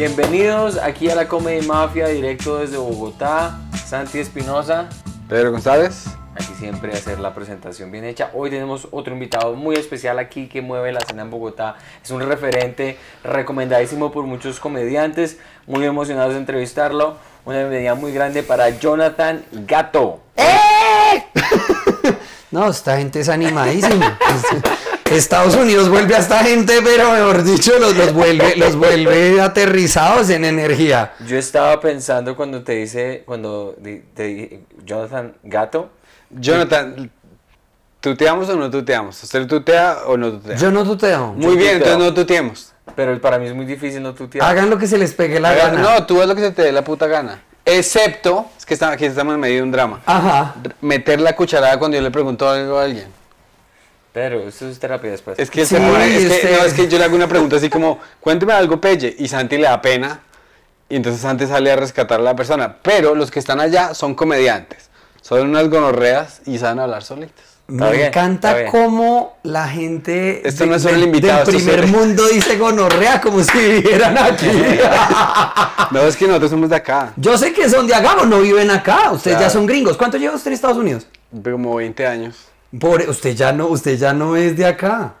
Bienvenidos aquí a la Comedy Mafia, directo desde Bogotá. Santi Espinosa, Pedro González. aquí siempre hacer la presentación bien hecha. Hoy tenemos otro invitado muy especial aquí que mueve la escena en Bogotá. Es un referente recomendadísimo por muchos comediantes. Muy emocionados de entrevistarlo. Una bienvenida muy grande para Jonathan Gato. No, esta gente es animadísima. Es- Estados Unidos vuelve a esta gente, pero mejor dicho, los, los vuelve, los vuelve aterrizados en energía. Yo estaba pensando cuando te dice, cuando te dije Jonathan Gato, Jonathan, ¿tuteamos o no tuteamos? ¿Usted tutea o no tutea? Yo no tuteo. Muy bien, tuteo. entonces no tuteemos. pero para mí es muy difícil no tutear. Hagan lo que se les pegue la gana. No, tú haz lo que se te dé la puta gana. Excepto, es que está- aquí estamos en medio de un drama. Ajá. Meter la cucharada cuando yo le pregunto algo a alguien. Pero eso es terapia después. Es que, Sí, se pone- es, que, usted- no, es que yo le hago una pregunta así como, cuénteme algo, Pelle, y Santi le da pena, y entonces Santi sale a rescatar a la persona. Pero los que están allá son comediantes, son unas gonorreas y saben hablar solitos. Me bien, encanta cómo la gente Esto no es solo del- el invitado, del primer mundo dice gonorrea como si vivieran aquí. No, es que nosotros somos de acá, Yo sé que son de acá, pero no viven acá. Ustedes ya Claro. son gringos. ¿Cuánto lleva usted en Estados Unidos? como 20 años. Por, usted ya no, usted ya no es de acá.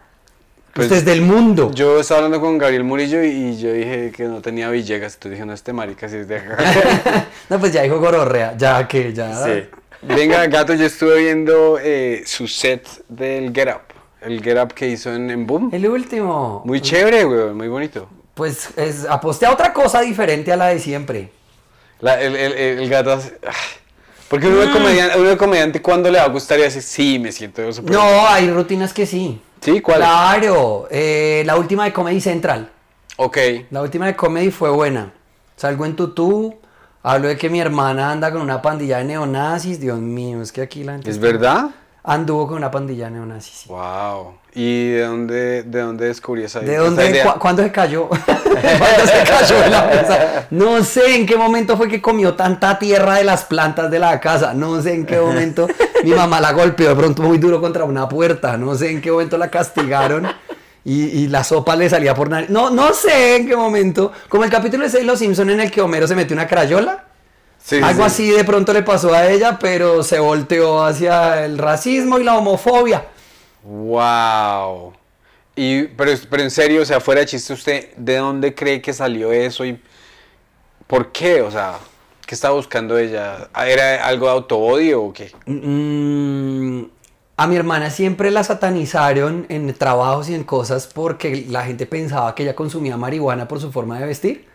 Pues, usted es del mundo. Yo estaba hablando con Gabriel Murillo y yo dije que no tenía Villegas, entonces dije, no, este marica sí es de acá. no, pues ya dijo gororrea, ya que ya. Sí. Venga, gato, yo estuve viendo eh, su set del Get Up, el Get Up que hizo en, en Boom. El último. Muy chévere, güey, muy bonito. Pues es, aposté a otra cosa diferente a la de siempre. La- el, el- el- el gato hace... Porque uno Mm. de comediante, uno de comediante cuando le va a gustar y decir, sí, me siento súper... No, hay rutinas que sí. ¿Sí? ¿Cuál? Claro. eh, la última de Comedy Central. Ok. La última de Comedy fue buena. Salgo en tutú. Hablo de que mi hermana anda con una pandilla de neonazis. Dios mío, es que aquí la gente. ¿Es verdad? Anduvo con una pandilla de neonazis. sí. Wow. ¿Y de dónde, de dónde descubrí esa ¿De esa dónde? idea? cu- ¿Cuándo se cayó? ¿Cuándo se cayó de la mesa? No sé en qué momento fue que comió tanta tierra de las plantas de la casa. No sé en qué momento mi mamá la golpeó de pronto muy duro contra una puerta. No sé en qué momento la castigaron y, y la sopa le salía por nariz. No, no sé en qué momento. Como el capítulo de Los Simpson en el que Homero se metió una crayola. Sí, Algo sí. así de pronto le pasó a ella, pero se volteó hacia el racismo y la homofobia. Wow. Y, pero, pero en serio, o sea, fuera de chiste, ¿usted de dónde cree que salió eso y por qué? O sea, ¿qué estaba buscando ella? ¿Era algo de autoodio o qué? Mm, a mi hermana siempre la satanizaron en trabajos y en cosas porque la gente pensaba que ella consumía marihuana por su forma de vestir.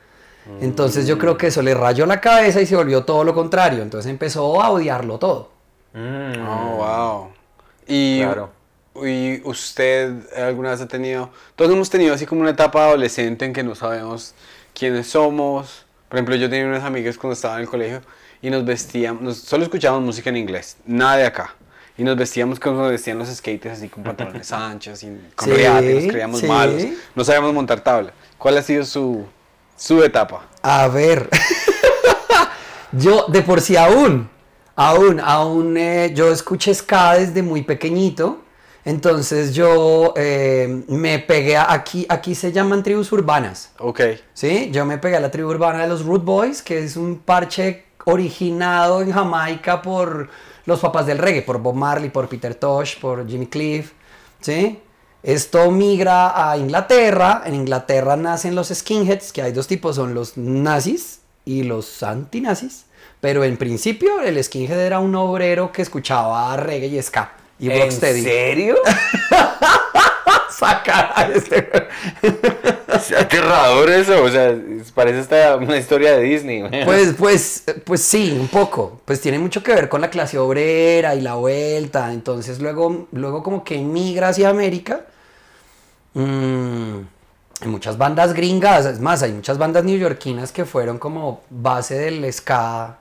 Entonces yo creo que eso le rayó la cabeza y se volvió todo lo contrario. Entonces empezó a odiarlo todo. Mm, Oh, wow. Y, Claro. y usted alguna vez ha tenido, todos hemos tenido así como una etapa adolescente en que no sabemos quiénes somos. Por ejemplo, yo tenía unas amigas cuando estaba en el colegio y nos vestíamos, nos- solo escuchábamos música en inglés, nada de acá. Y nos vestíamos como nos vestían los skaters, así con pantalones anchos, y con Sí, riate, nos creíamos sí. malos. No sabíamos montar tabla. ¿Cuál ha sido su, su etapa? A ver. yo, de por sí aún, aún, aún, eh, yo escuché ska desde muy pequeñito. Entonces yo eh, me pegué a- aquí, aquí se llaman tribus urbanas. Ok. Sí, yo me pegué a la tribu urbana de los Root Boys, que es un parche originado en Jamaica por los papás del reggae, por Bob Marley, por Peter Tosh, por Jimmy Cliff, ¿sí? Esto migra a Inglaterra, en Inglaterra nacen los skinheads, que hay dos tipos, son los nazis y los antinazis, pero en principio el skinhead era un obrero que escuchaba reggae y ska y ¿En rocksteady. serio? Saca a este- Es aterrador eso, o sea, parece esta una historia de Disney. Pues, pues, pues sí, un poco. Pues tiene mucho que ver con la clase obrera y la vuelta. Entonces luego, luego como que emigra hacia América. Mm, hay muchas bandas gringas, es más, hay muchas bandas neoyorquinas que fueron como base del ska.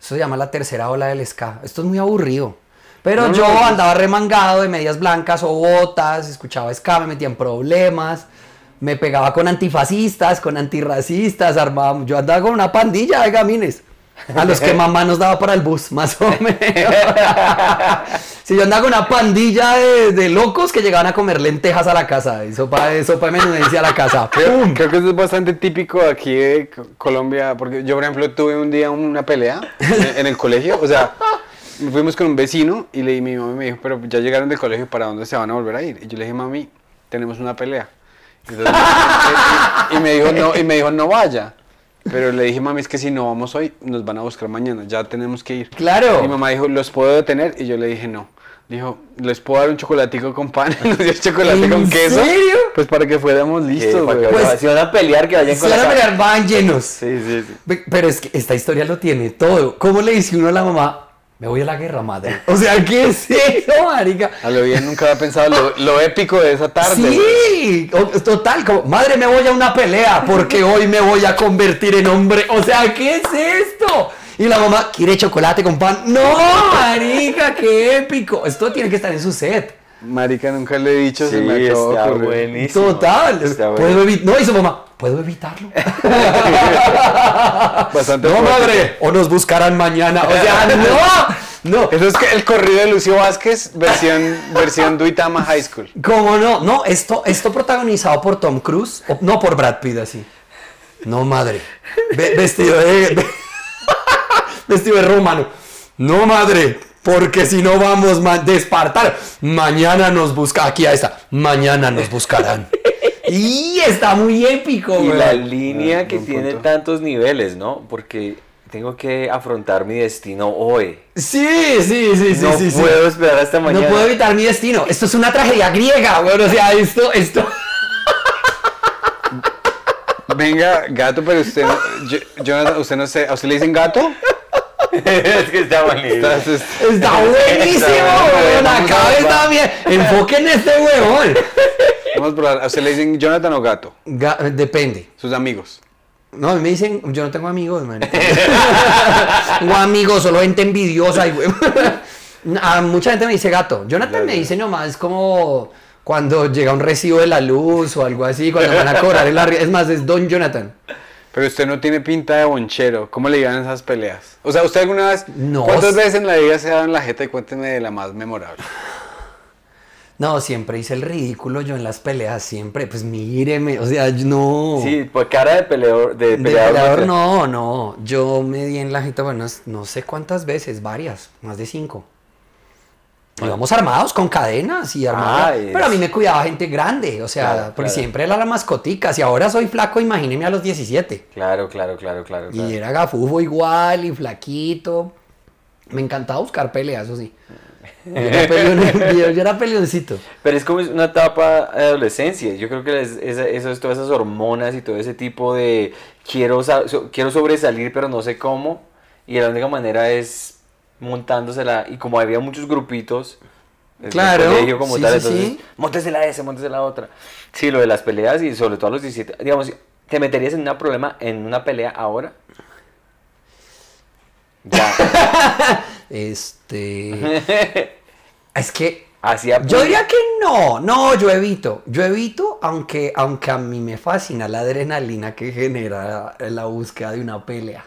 Eso se llama la tercera ola del ska. Esto es muy aburrido. Pero No, yo no, no. andaba remangado de medias blancas o botas, escuchaba ska, me metía en problemas, me pegaba con antifascistas, con antirracistas, armaba, yo andaba con una pandilla de gamines. A los que mamá nos daba para el bus, más o menos. si yo andaba con una pandilla de, de locos que llegaban a comer lentejas a la casa, y sopa, de- sopa de menudencia a la casa. Creo, creo que eso es bastante típico aquí de Co- Colombia, porque yo, por ejemplo, tuve un día una pelea en, en el colegio, o sea, fuimos con un vecino y le, mi mamá me dijo, pero ya llegaron del colegio, ¿para dónde se van a volver a ir? Y yo le dije, mami, tenemos una pelea. Entonces, y, y me dijo, no, y me dijo, no vaya. Pero le dije, mami, es que si no vamos hoy, nos van a buscar mañana, ya tenemos que ir. Claro. Mi mamá dijo, ¿los puedo detener? Y yo le dije, no. Dijo, ¿les puedo dar un chocolatico con pan? Nos dio chocolate ¿En con queso. serio? Pues para que fuéramos listos, Para que güey. Pues- si van a pelear, que vayan Se con van la a pelear, van llenos. Sí, sí, sí. Pe- Pero es que esta historia lo tiene todo. ¿Cómo le dice uno a la mamá? Me voy a la guerra, madre. O sea, ¿qué es eso, marica? A lo bien nunca había pensado lo, lo épico de esa tarde. Sí, o- total, como, madre, me voy a una pelea porque hoy me voy a convertir en hombre. O sea, ¿qué es esto? Y la mamá, ¿quiere chocolate con pan? No, marica, qué épico. Esto tiene que estar en su set. Marica, nunca le he dicho, se Sí, me acabó está ocurrir. buenísimo. Total. Está ¿Puedo no, y su mamá, ¿puedo evitarlo? Bastante no, madre, o nos buscarán mañana. O sea, no, no. Eso es que el corrido de Lucio Vázquez, versión, versión Duitama High School. ¿Cómo no? No, esto, esto protagonizado por Tom Cruise, o- no por Brad Pitt así. No, madre. Ve- vestido de. ve- vestido de romano. No, madre. Porque si no vamos ma- de Espartano. Mañana nos busca. Aquí ahí está. Mañana nos buscarán. Y está muy épico, Y güey. la línea Ah, que tiene punto. tantos niveles, ¿no? Porque tengo que afrontar mi destino hoy. Sí, sí, sí, sí, no sí. sí. puedo esperar hasta mañana. No puedo evitar mi destino. Esto es una tragedia griega, güey. O sea, esto, esto. Venga, gato, pero usted no, yo- usted no sé, ¿a usted le dicen gato? es que está bonito. Entonces, Está buenísimo, Está bueno, weón. Acá está bien. Enfoquen este huevón. vamos a probar, ¿a usted le dicen Jonathan o gato? Ga- depende. Sus amigos. No, me dicen, yo no tengo amigos, man. Tengo amigos, solo gente envidiosa. Y. A mucha gente me dice gato. Jonathan me dice nomás como cuando llega un recibo de la luz o algo así, cuando van a cobrar el arriendo. Es más, es Don Jonathan. Pero usted no tiene pinta de bonchero. ¿Cómo le llevan esas peleas? O sea, ¿usted alguna vez... No. ¿Cuántas veces en la vida se en la jeta y cuénteme de la más memorable? No, siempre hice el ridículo yo en las peleas, siempre. Pues míreme, o sea, yo no. Sí, pues cara de peleador. De De peleador, peleador, no. no, no. Yo me di en la jeta, bueno, no sé cuántas veces, varias, más de cinco. Íbamos armados con cadenas y armados. Ah, es- Pero a mí me cuidaba gente grande, o sea, Claro, porque claro. siempre era la mascotica. Si ahora soy flaco, imagíneme a los 17. Claro, claro, claro, claro. claro. Y era gafufo igual y flaquito. Me encantaba buscar peleas, eso sí. Yo era, yo- peleoncito. Pero es como una etapa de adolescencia. Yo creo que es, esa- esas- todas esas hormonas y todo ese tipo de quiero, quiero sobresalir, pero no sé cómo. Y la única manera es montándosela. Y como había muchos grupitos, Claro, colegio como sí, tal, sí, entonces, sí. montese la esa, montese la otra. Sí, lo de las peleas y sobre todo a los 17. Digamos, ¿te meterías en un problema en una pelea ahora? Ya. Este. Es que Así a Yo diría que no, no, yo evito, yo evito, aunque, aunque a mí me fascina la adrenalina que genera la búsqueda de una pelea.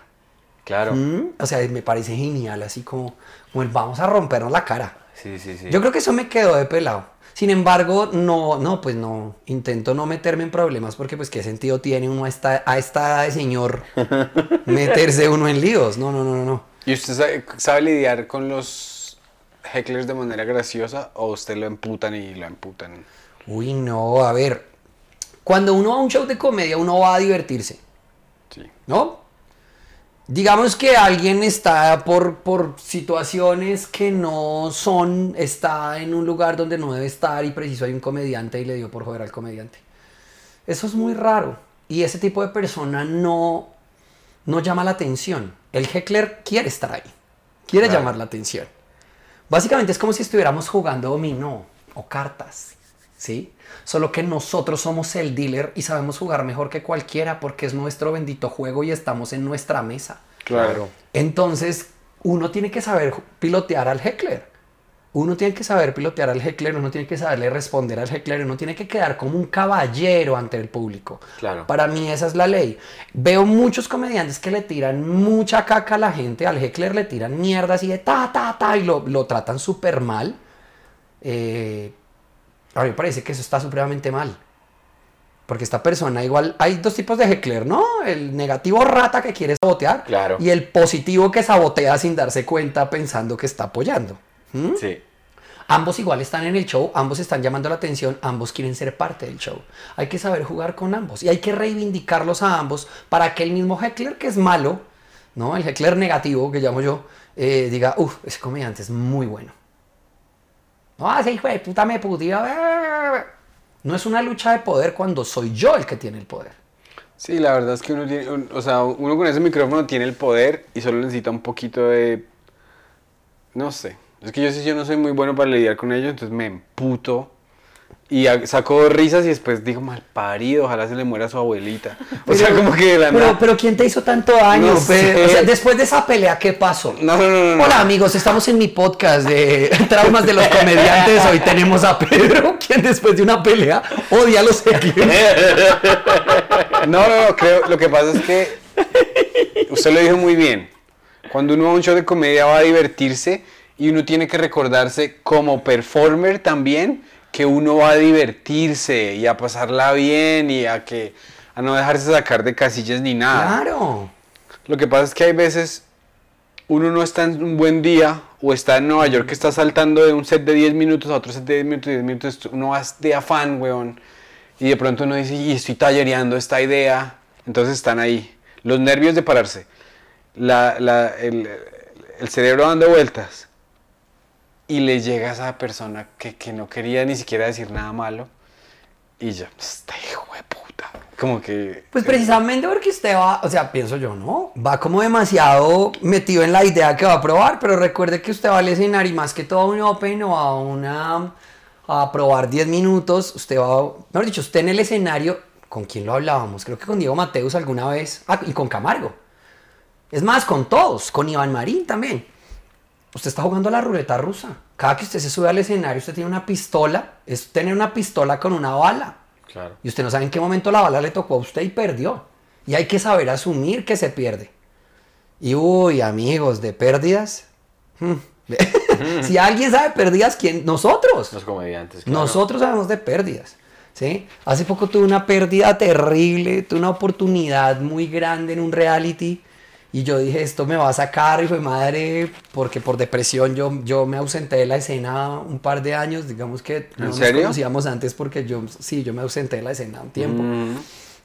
Claro. ¿Mm? O sea, me parece genial, así como, como el vamos a rompernos la cara. Sí, sí, sí. Yo creo que eso me quedó de pelado. Sin embargo, no, no, pues no, intento no meterme en problemas porque pues qué sentido tiene uno a esta, a esta edad de señor meterse uno en líos. No, no, no, no, no. ¿Y usted sabe, sabe lidiar con los hecklers de manera graciosa o usted lo emputan y lo emputan? Uy, no, a ver, cuando uno va a un show de comedia, uno va a divertirse. Sí. ¿no? Digamos que alguien está por, por situaciones que no son, está en un lugar donde no debe estar y preciso hay un comediante y le dio por joder al comediante. Eso es muy raro. Y ese tipo de persona no, no llama la atención. El heckler quiere estar ahí, quiere Claro. llamar la atención. Básicamente es como si estuviéramos jugando dominó o cartas, ¿sí? Solo que nosotros somos el dealer y sabemos jugar mejor que cualquiera porque es nuestro bendito juego y estamos en nuestra mesa. Claro. Entonces, uno tiene que saber pilotear al heckler. uno tiene que saber pilotear al heckler, uno tiene que saberle responder al heckler, uno tiene que quedar como un caballero ante el público. Claro. Para mí esa es la ley. Veo muchos comediantes que le tiran mucha caca a la gente, al heckler le tiran mierda así de ta, ta, ta, y lo, lo tratan súper mal. Eh, a mí me parece que eso está supremamente mal. Porque esta persona igual, hay dos tipos de heckler, ¿no? El negativo rata que quiere sabotear Claro. y el positivo que sabotea sin darse cuenta pensando que está apoyando. ¿Mm? Sí. Ambos igual están en el show, ambos están llamando la atención, ambos quieren ser parte del show. Hay que saber jugar con ambos y hay que reivindicarlos a ambos para que el mismo heckler que es malo, ¿no? El heckler negativo que llamo yo, eh, diga, uff, ese comediante es muy bueno. No, ese hijo de puta me. No es una lucha de poder cuando soy yo el que tiene el poder. Sí, la verdad es que uno tiene, o sea, uno con ese micrófono tiene el poder y solo necesita un poquito de, no sé, es que yo sí yo no soy muy bueno para lidiar con ello, entonces me emputo y saco risas y después digo mal parido, ojalá se le muera a su abuelita. O sea, como que de la pero, nada. pero ¿quién te hizo tanto daño? No sé. O sea, después de esa pelea, ¿qué pasó? No, no, no. Hola amigos, estamos en mi podcast de traumas de los comediantes. Hoy tenemos a Pedro, quien después de una pelea odia a los heklers. No, no, no, creo, lo que pasa es que usted lo dijo muy bien. Cuando uno va a un show de comedia va a divertirse y uno tiene que recordarse como performer también que uno va a divertirse y a pasarla bien y a que a no dejarse sacar de casillas ni nada. Claro. Lo que pasa es que hay veces uno no está en un buen día o está en Nueva York que está saltando de un set de 10 minutos a otro set de 10 minutos, 10 minutos, uno va de afán, weón. Y de pronto uno dice, y estoy tallereando esta idea. Entonces están ahí. Los nervios de pararse. La, la- el, el cerebro dando vueltas. Y le llega a esa persona que, que no quería ni siquiera decir nada malo. Y ya, este hijo de puta. Como que... Pues precisamente porque usted va, o sea, pienso yo, ¿no? Va como demasiado metido en la idea que va a probar, pero recuerde que usted va al escenario y más que todo a un open o a una a probar 10 minutos, usted va, mejor dicho, usted en el escenario, ¿con quién lo hablábamos? Creo que con Diego Mateus alguna vez, ah, y con Camargo. Es más, con todos, con Iván Marín también. Usted está jugando a la ruleta rusa. Cada que usted se sube al escenario, usted tiene una pistola, es tener una pistola con una bala. Claro. Y usted no sabe en qué momento la bala le tocó a usted y perdió. Y hay que saber asumir que se pierde. Y uy, amigos, de pérdidas. hmm, si alguien sabe pérdidas, ¿quién? Nosotros. Los comediantes. claro. Nosotros sabemos de pérdidas. ¿sí? Hace poco tuve una pérdida terrible, tuve una oportunidad muy grande en un reality. Y yo dije, esto me va a sacar, y fue madre, porque por depresión yo, yo me ausenté de la escena un par de años, digamos que no nos conocíamos antes porque yo, sí, yo me ausenté de la escena un tiempo, Mm.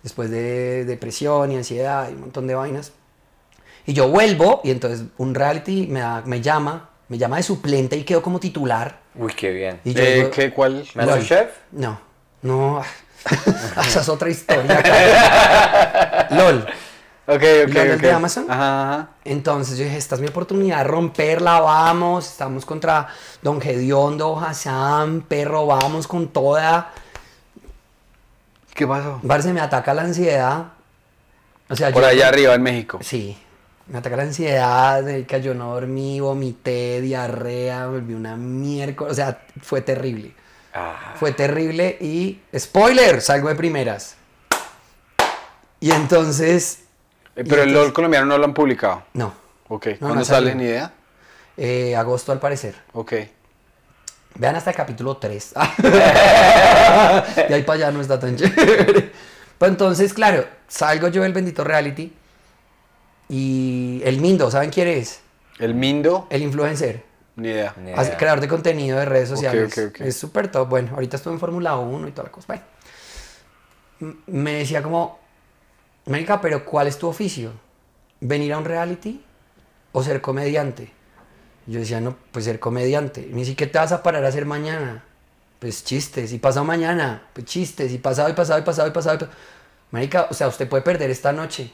después de depresión y ansiedad y un montón de vainas. Y yo vuelvo y entonces un reality me, da- me llama, me llama de suplente y quedo como titular. Uy, qué bien. Y yo Eh, ¿qué, ¿Cuál? ¿Masterchef? no, no, esa es otra historia. LOL. Ok, ok, ¿Lo del ok. de Amazon? Ajá, ajá. Entonces yo dije, esta es mi oportunidad de romperla, vamos, estamos contra Don Gediondo, Hassan, perro, vamos con toda. ¿Qué pasó? Parce, me ataca la ansiedad. O sea, Por yo- allá arriba en México. Sí, me ataca la ansiedad, de que yo no dormí, vomité, diarrea, volví una miércoles, o sea, fue terrible. Ah, Fue terrible y, spoiler, salgo de primeras. Y entonces, pero el LOL colombiano no lo han publicado. no, Ok. No, ¿Cuándo no sale? Ni idea. eh, agosto al parecer. Ok. Vean hasta el capítulo 3. de ahí para allá no está tan chévere. Pues entonces, claro, salgo yo del bendito reality y el Mindo, ¿saben quién es? El Mindo, El influencer. ni idea. ni Hace- idea. creador de contenido de redes sociales. ok, ok. Es súper top. Bueno, ahorita estuve en Fórmula 1 y toda la cosa. Bueno. M- Me decía como, América, pero ¿cuál es tu oficio? ¿Venir a un reality o ser comediante? Yo decía, no, pues ser comediante. Ni siquiera te vas a parar a hacer mañana. Pues chistes. Y pasado mañana, pues chistes. Y pasado, y pasado, y pasado, y pasado. y Marica, o sea, usted puede perder esta noche.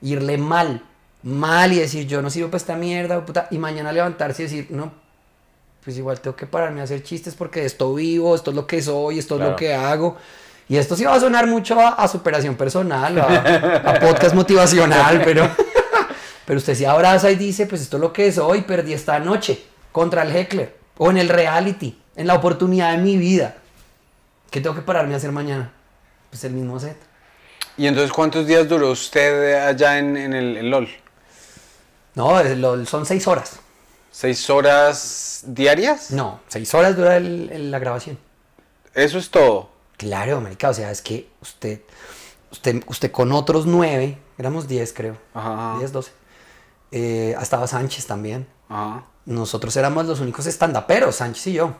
Irle mal. Mal y decir, yo no sirvo para esta mierda, puta. Y mañana levantarse y decir, no, pues igual tengo que pararme a hacer chistes porque de esto vivo, esto es lo que soy, esto es Claro. lo que hago. Y esto sí va a sonar mucho a, a superación personal, a, a podcast motivacional, pero, pero usted se abraza y dice, pues esto es lo que soy, perdí esta noche contra el heckler. O en el reality, en la oportunidad de mi vida. ¿Qué tengo que pararme a hacer mañana? Pues el mismo set. ¿Y entonces cuántos días duró usted allá en, en el LOL? No, es lo- son seis horas. ¿Seis horas diarias? No, seis horas dura el- el- la grabación. Eso es todo. Claro, marica, o sea, es que usted, usted, usted con otros nueve, éramos diez creo, Ajá. diez, doce. Eh, estaba Sánchez también. Ajá. Nosotros éramos los únicos estandaperos, Sánchez y yo.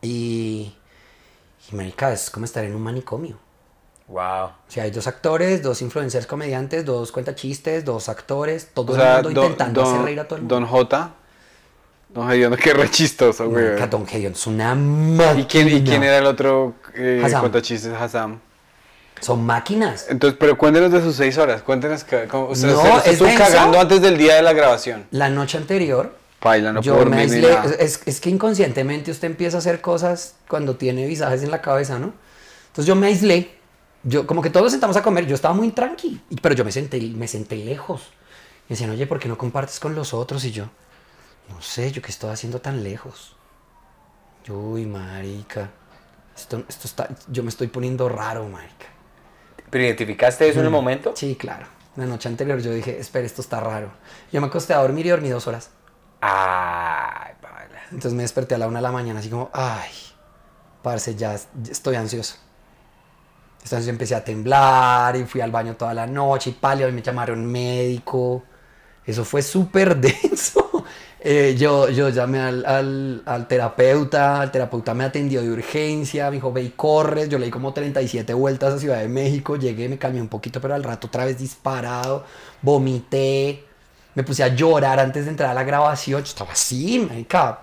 Y, y marica, es como estar en un manicomio. Wow. O sea, hay dos actores, dos influencers comediantes, dos cuentachistes, dos actores, todo O el sea, mundo don, intentando don- hacer reír a todo el mundo. Don J. Don Hediondo, qué re chistoso, güey. Marica, Don Gedeon es una máquina. ¿Y quién, ¿Y quién era el otro eh, Hassan. cuentachistes? Hassan. Son máquinas. Entonces, pero cuéntenos de sus seis horas. Cuéntenos que, cómo, No, usted es estuvo denso. cagando antes del día de la grabación. La noche anterior, Paila, no yo puedo me dormir ni aislé. nada. Es, es que inconscientemente usted empieza a hacer cosas cuando tiene visajes en la cabeza, ¿no? Entonces yo me aislé. Yo, como que todos nos sentamos a comer, yo estaba muy tranqui, pero yo me senté, me senté lejos. Y decían, oye, ¿por qué no compartes con los otros? Y yo, no sé, yo qué estoy haciendo tan lejos. Yo, Uy, marica. Esto, esto está, yo me estoy poniendo raro, marica. ¿Pero identificaste eso en el momento? Sí, claro. La noche anterior yo dije, espera, esto está raro. Yo me acosté a dormir y dormí dos horas. Ay, paila. Entonces me desperté a la una de la mañana, así como, ay, parce, ya, ya estoy ansioso. Entonces empecé a temblar y fui al baño toda la noche y palio y me llamaron médico. Eso fue súper denso. Eh, yo, yo llamé al, al, al terapeuta, el terapeuta me atendió de urgencia, me dijo, ve y corres. Yo le di como 37 vueltas a Ciudad de México, llegué, me calmé un poquito, pero al rato otra vez disparado, vomité, me puse a llorar antes de entrar a la grabación. Yo estaba así, marica,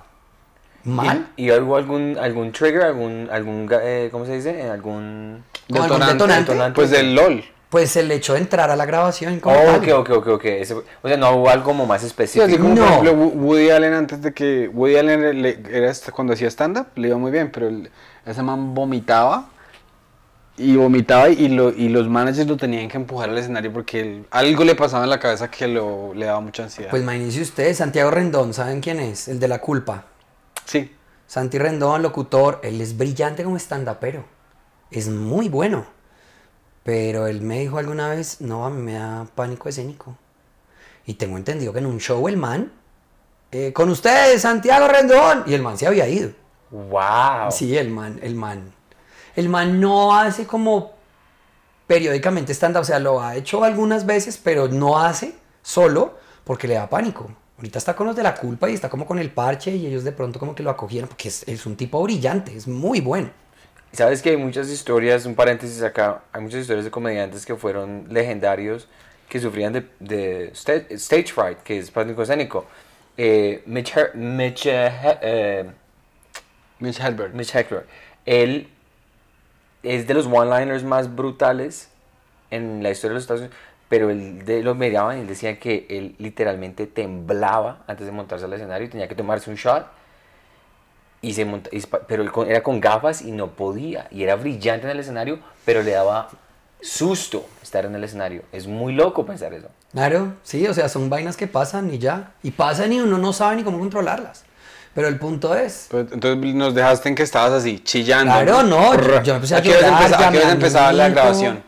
mal. ¿Y, y hubo algún, algún trigger, algún, algún eh, ¿cómo se dice? ¿Algún ¿Con algún detonante? Pues del LOL. Pues el hecho de entrar a la grabación. como Oh, tal. ok, ok, ok, ok. Ese- o sea, no hubo algo como más Sí, específico. así como No. por ejemplo Wo- Woody Allen antes de que Woody Allen le- era hasta cuando hacía stand-up le iba muy bien, pero el- ese man vomitaba y vomitaba y, lo, y los managers lo tenían que empujar al escenario porque él- algo le pasaba en la cabeza que lo, le daba mucha ansiedad. Pues imagínense ustedes, Santiago Rendón, ¿saben quién es? El de la culpa. sí, Santi Rendón, locutor, él es brillante como stand-upero. Es muy bueno. Pero él me dijo alguna vez, no, a mí me da pánico escénico. Y tengo entendido que en un show el man, eh, con ustedes, Santiago Rendón, y el man se había ido. Wow. Sí, el man, el man. El man no hace como periódicamente stand-up, o sea, lo ha hecho algunas veces, pero no hace solo porque le da pánico. Ahorita está con los de la culpa y está como con el parche y ellos de pronto como que lo acogieron porque es, es un tipo brillante, es muy bueno. Sabes que hay muchas historias, un paréntesis acá, hay muchas historias de comediantes que fueron legendarios que sufrían de, de sta- stage fright, que es pánico escénico. Eh, Mitch, Her- Mitch, eh, Mitch Hedberg. Mitch Heckler, él es de los one-liners más brutales en la historia de los Estados Unidos, pero él de los mediaban y él decía que él literalmente temblaba antes de montarse al escenario y tenía que tomarse un shot. Y se monta, y pero él con- era con gafas y no podía. Y era brillante en el escenario, pero le daba susto estar en el escenario. Es muy loco pensar eso. Claro, sí, o sea, son vainas que pasan y ya. Y pasan y uno no sabe ni cómo controlarlas. Pero el punto es, Pues, entonces nos dejaste en que estabas así, chillando. Claro, no, yo, yo empecé a ¿A qué llorar, empezaba- la grabación?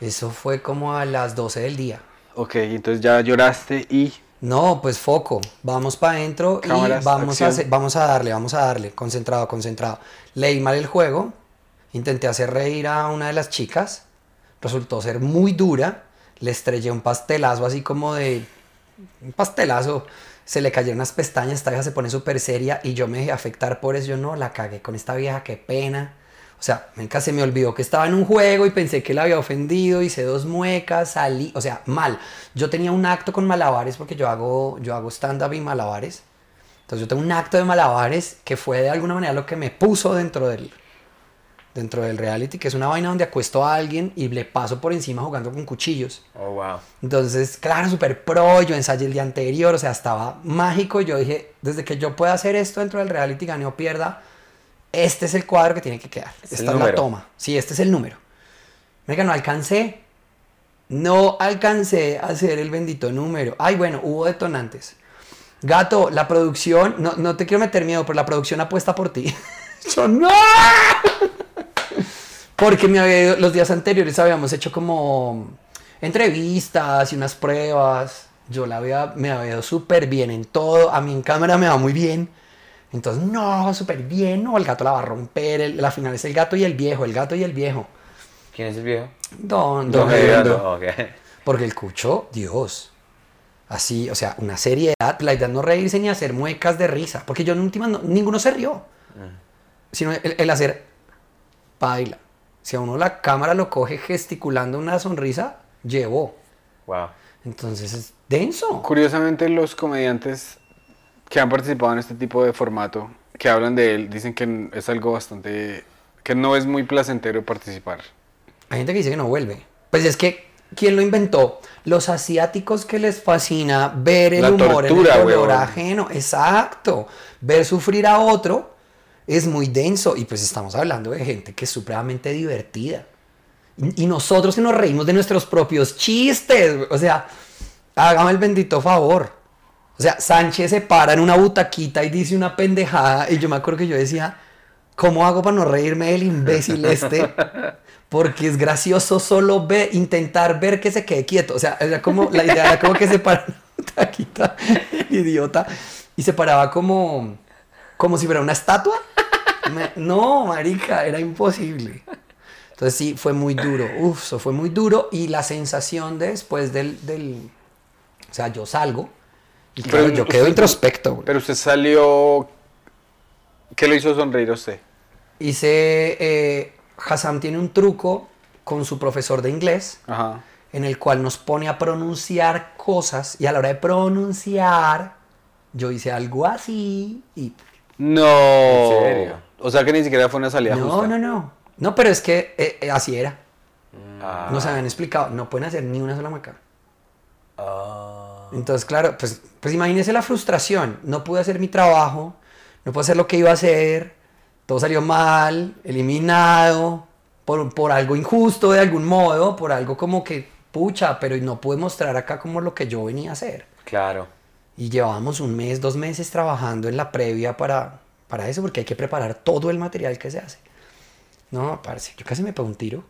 Eso fue como a las 12 del día. Ok, entonces ya lloraste y... No, pues foco, vamos para adentro y vamos a, acción. hacer- vamos a darle, vamos a darle, concentrado, concentrado. Leí mal el juego, intenté hacer reír a una de las chicas, resultó ser muy dura, le estrellé un pastelazo así como de... un pastelazo, se le cayeron unas pestañas, esta vieja se pone súper seria y yo me dejé afectar por eso, yo no, la cagué con esta vieja, qué pena. O sea, se me olvidó que estaba en un juego y pensé que la había ofendido, hice dos muecas, salí, o sea, mal. Yo tenía un acto con malabares porque yo hago, yo hago stand-up y malabares. Entonces yo tengo un acto de malabares que fue de alguna manera lo que me puso dentro del, dentro del reality, que es una vaina donde acuesto a alguien y le paso por encima jugando con cuchillos. Oh, wow. Entonces, claro, súper pro, yo ensayé el día anterior, o sea, estaba mágico. y Yo dije, desde que yo pueda hacer esto dentro del reality, gane o pierda, este es el cuadro que tiene que quedar. Es Esta es la toma. Sí, este es el número. Venga, no alcancé. No alcancé a hacer el bendito número. Ay, bueno, hubo detonantes. Gato, la producción, no, no te quiero meter miedo, pero la producción apuesta por ti. Yo no. Porque me había ido- los días anteriores habíamos hecho como entrevistas y unas pruebas. Yo la había, me había ido súper bien en todo. A mí en cámara me va muy bien. Entonces, no, súper bien. No, el gato la va a romper. el- la final es el gato y el viejo, el gato y el viejo. ¿Quién es el viejo? Don, Don don Hediondo. Hediondo. Ok. Porque el cucho, Dios. Así, o sea, una seriedad. La idea no reírse ni hacer muecas de risa. Porque yo en última, no- ninguno se rió. Sino el, el hacer baila. Si a uno la cámara lo coge gesticulando una sonrisa, llevó. Wow. Entonces es denso. Curiosamente, los comediantes que han participado en este tipo de formato, que hablan de él, dicen que es algo bastante. que no es muy placentero participar. Hay gente que dice que no vuelve. Pues es que, ¿quién lo inventó? Los asiáticos que les fascina ver el La humor tortura, en el dolor ajeno. Exacto. Ver sufrir a otro es muy denso. Y pues estamos hablando de gente que es supremamente divertida. Y, y nosotros que nos reímos de nuestros propios chistes. O sea, hágame el bendito favor. O sea, Sánchez se para en una butaquita y dice una pendejada. Y yo me acuerdo que yo decía, ¿cómo hago para no reírme del imbécil este? Porque es gracioso solo ver, intentar ver que se quede quieto. O sea, era como, la idea era como que se para en una butaquita, idiota, y se paraba como, como si fuera una estatua. No, marica, era imposible. Entonces sí, fue muy duro. Uf, eso fue muy duro. Y la sensación de después del, del... O sea, yo salgo Pero yo usted- quedo introspecto. güey. Pero usted salió. ¿Qué lo hizo sonreír a usted? Hice... Eh, Hassam tiene un truco con su profesor de inglés Ajá. en el cual nos pone a pronunciar cosas y a la hora de pronunciar yo hice algo así y... No. ¿En serio? O sea que ni siquiera fue una salida No, justa. no, no. No, pero es que eh, eh, así era. Ah. Nos habían explicado, no pueden hacer ni una sola macabra. Ah. Entonces, claro, pues, pues imagínese la frustración. No pude hacer mi trabajo, no pude hacer lo que iba a hacer, todo salió mal, eliminado, por, por algo injusto de algún modo, por algo como que, pucha, pero no pude mostrar acá como lo que yo venía a hacer. Claro. Y llevábamos un mes, dos meses trabajando en la previa para, para eso, porque hay que preparar todo el material que se hace. No, parce, yo casi me pegué un tiro.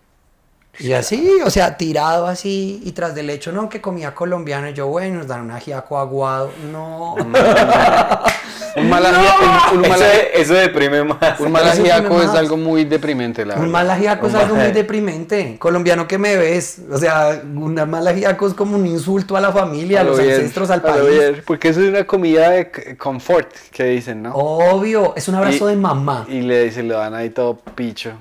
Y así, o sea, tirado así, y tras del hecho, no, que comía colombiano, y yo, bueno, nos dan un ajiaco aguado. No. Un mal, ajiaco- un, un mal- Eso, eso deprime más. un mal ajiaco es algo muy deprimente, la Un mal ajiaco es algo muy deprimente. Colombiano que me ves, o sea, un mal ajiaco es como un insulto a la familia, a los lo bien, ancestros, al a lo país. bien, Porque eso es una comida de confort, que dicen, ¿no? Obvio, es un abrazo Y- de mamá. Y le, se le dan ahí todo picho.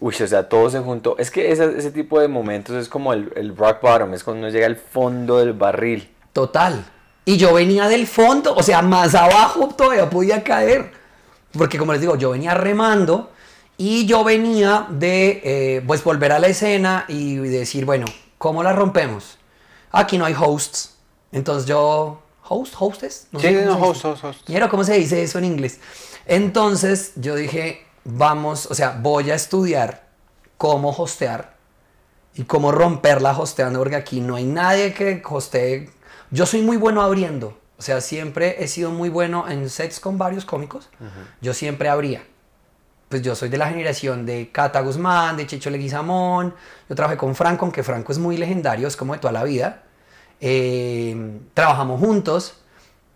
Uy, o sea, todo se juntó. Es que ese, ese tipo de momentos es como el, el rock bottom, es cuando uno llega al fondo del barril. Total. Y yo venía del fondo, o sea, más abajo todavía podía caer. Porque como les digo, yo venía remando y yo venía de, eh, pues, volver a la escena y decir, bueno, ¿cómo la rompemos? Aquí no hay hosts. Entonces yo, ¿host? ¿Hostess? Sí, sé cómo no, host, host, host. ¿cómo se dice eso en inglés? Entonces yo dije, vamos, o sea, voy a estudiar cómo hostear y cómo romperla hosteando, porque aquí no hay nadie que hostee. Yo soy muy bueno abriendo, o sea, siempre he sido muy bueno en sets con varios cómicos. Yo siempre abría. Pues yo soy de la generación de Cata Guzmán, de Checho Leguizamón. Yo trabajé con Franco, aunque Franco es muy legendario, es como de toda la vida. Eh, trabajamos juntos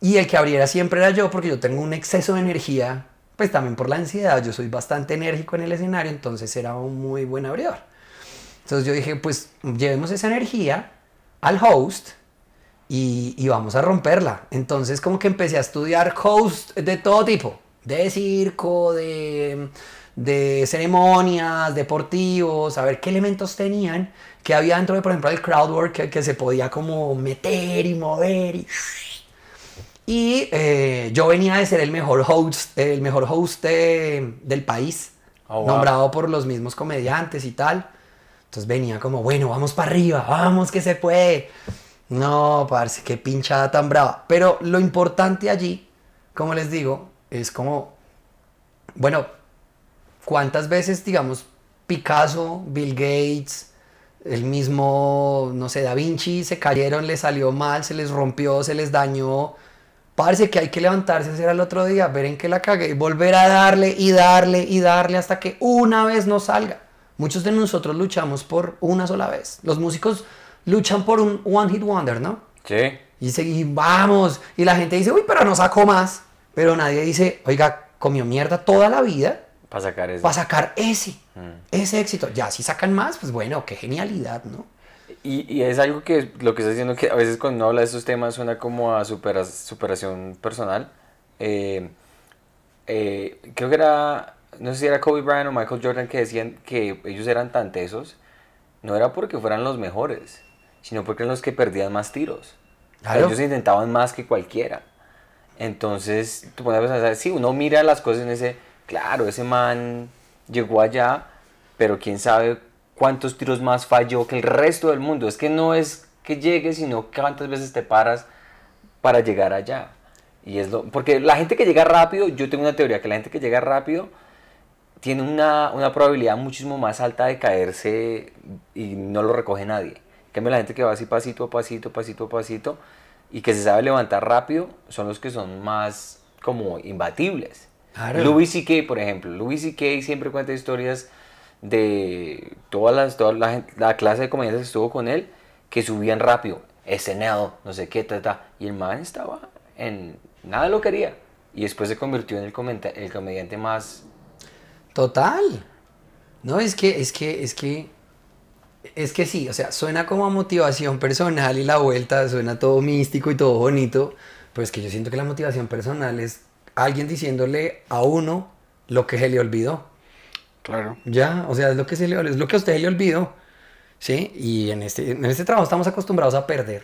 y el que abriera siempre era yo porque yo tengo un exceso de energía, pues también por la ansiedad. Yo soy bastante enérgico en el escenario, entonces era un muy buen abridor. Entonces yo dije, pues llevemos esa energía al host y, vamos a romperla. Entonces como que empecé a estudiar host de todo tipo, de circo, de, ceremonias, deportivos, a ver qué elementos tenían, que había dentro de, por ejemplo, el crowd work, que, que se podía como meter y mover y... Y eh, yo venía de ser el mejor host, el mejor host de- del país, Oh, wow. nombrado por los mismos comediantes y tal. Entonces venía como, bueno, vamos para arriba, vamos que se puede. No, parce, qué pinchada tan brava. Pero lo importante allí, como les digo, es como, bueno, ¿cuántas veces, digamos, Picasso, Bill Gates, el mismo, no sé, Da Vinci, se cayeron, les salió mal, se les rompió, se les dañó? Parece que hay que levantarse, hacer al otro día, ver en qué la cagué y volver a darle y darle y darle hasta que una vez no salga. Muchos de nosotros luchamos por una sola vez. Los músicos luchan por un one hit wonder, ¿no? Sí. Y seguimos, vamos. Y la gente dice, uy, pero no sacó más. Pero nadie dice, oiga, comió mierda toda la vida Para sacar eso. para sacar ese, Mm. ese éxito. Ya, si sacan más, pues bueno, qué genialidad, ¿no? Y, y es algo que lo que está diciendo que a veces cuando uno habla de estos temas suena como a supera- superación personal. Eh, eh, creo que era, no sé si era Kobe Bryant o Michael Jordan que decían que ellos eran tan tesos, no era porque fueran los mejores, sino porque eran los que perdían más tiros. Claro. ellos intentaban más que cualquiera. Entonces, tú pones a pensar, sí, uno mira las cosas en ese, claro, ese man llegó allá, pero quién sabe cuántos tiros más falló que el resto del mundo. Es que no es que llegues, sino cuántas veces te paras para llegar allá. Y es lo, porque la gente que llega rápido, yo tengo una teoría que la gente que llega rápido tiene una, una probabilidad muchísimo más alta de caerse y no lo recoge nadie. En cambio, la gente que va así pasito a pasito, pasito a pasito y que se sabe levantar rápido son los que son más como imbatibles. Claro. Louis C.K., por ejemplo. Louis C.K. siempre cuenta historias de todas las, toda la, la clase de comediantes que estuvo con él que subían rápido. SNL, no sé qué, ta, ta. Y el man estaba en... Nada lo quería. Y después se convirtió en el, comenta- el comediante más... Total. No, es que, es que, es que, es que sí, o sea, suena como motivación personal y la vuelta suena todo místico y todo bonito, pero es que yo siento que la motivación personal es alguien diciéndole a uno lo que se le olvidó. Claro. Ya, o sea, es lo que se le es lo que a usted le olvidó. ¿Sí? Y en este, en este trabajo estamos acostumbrados a perder.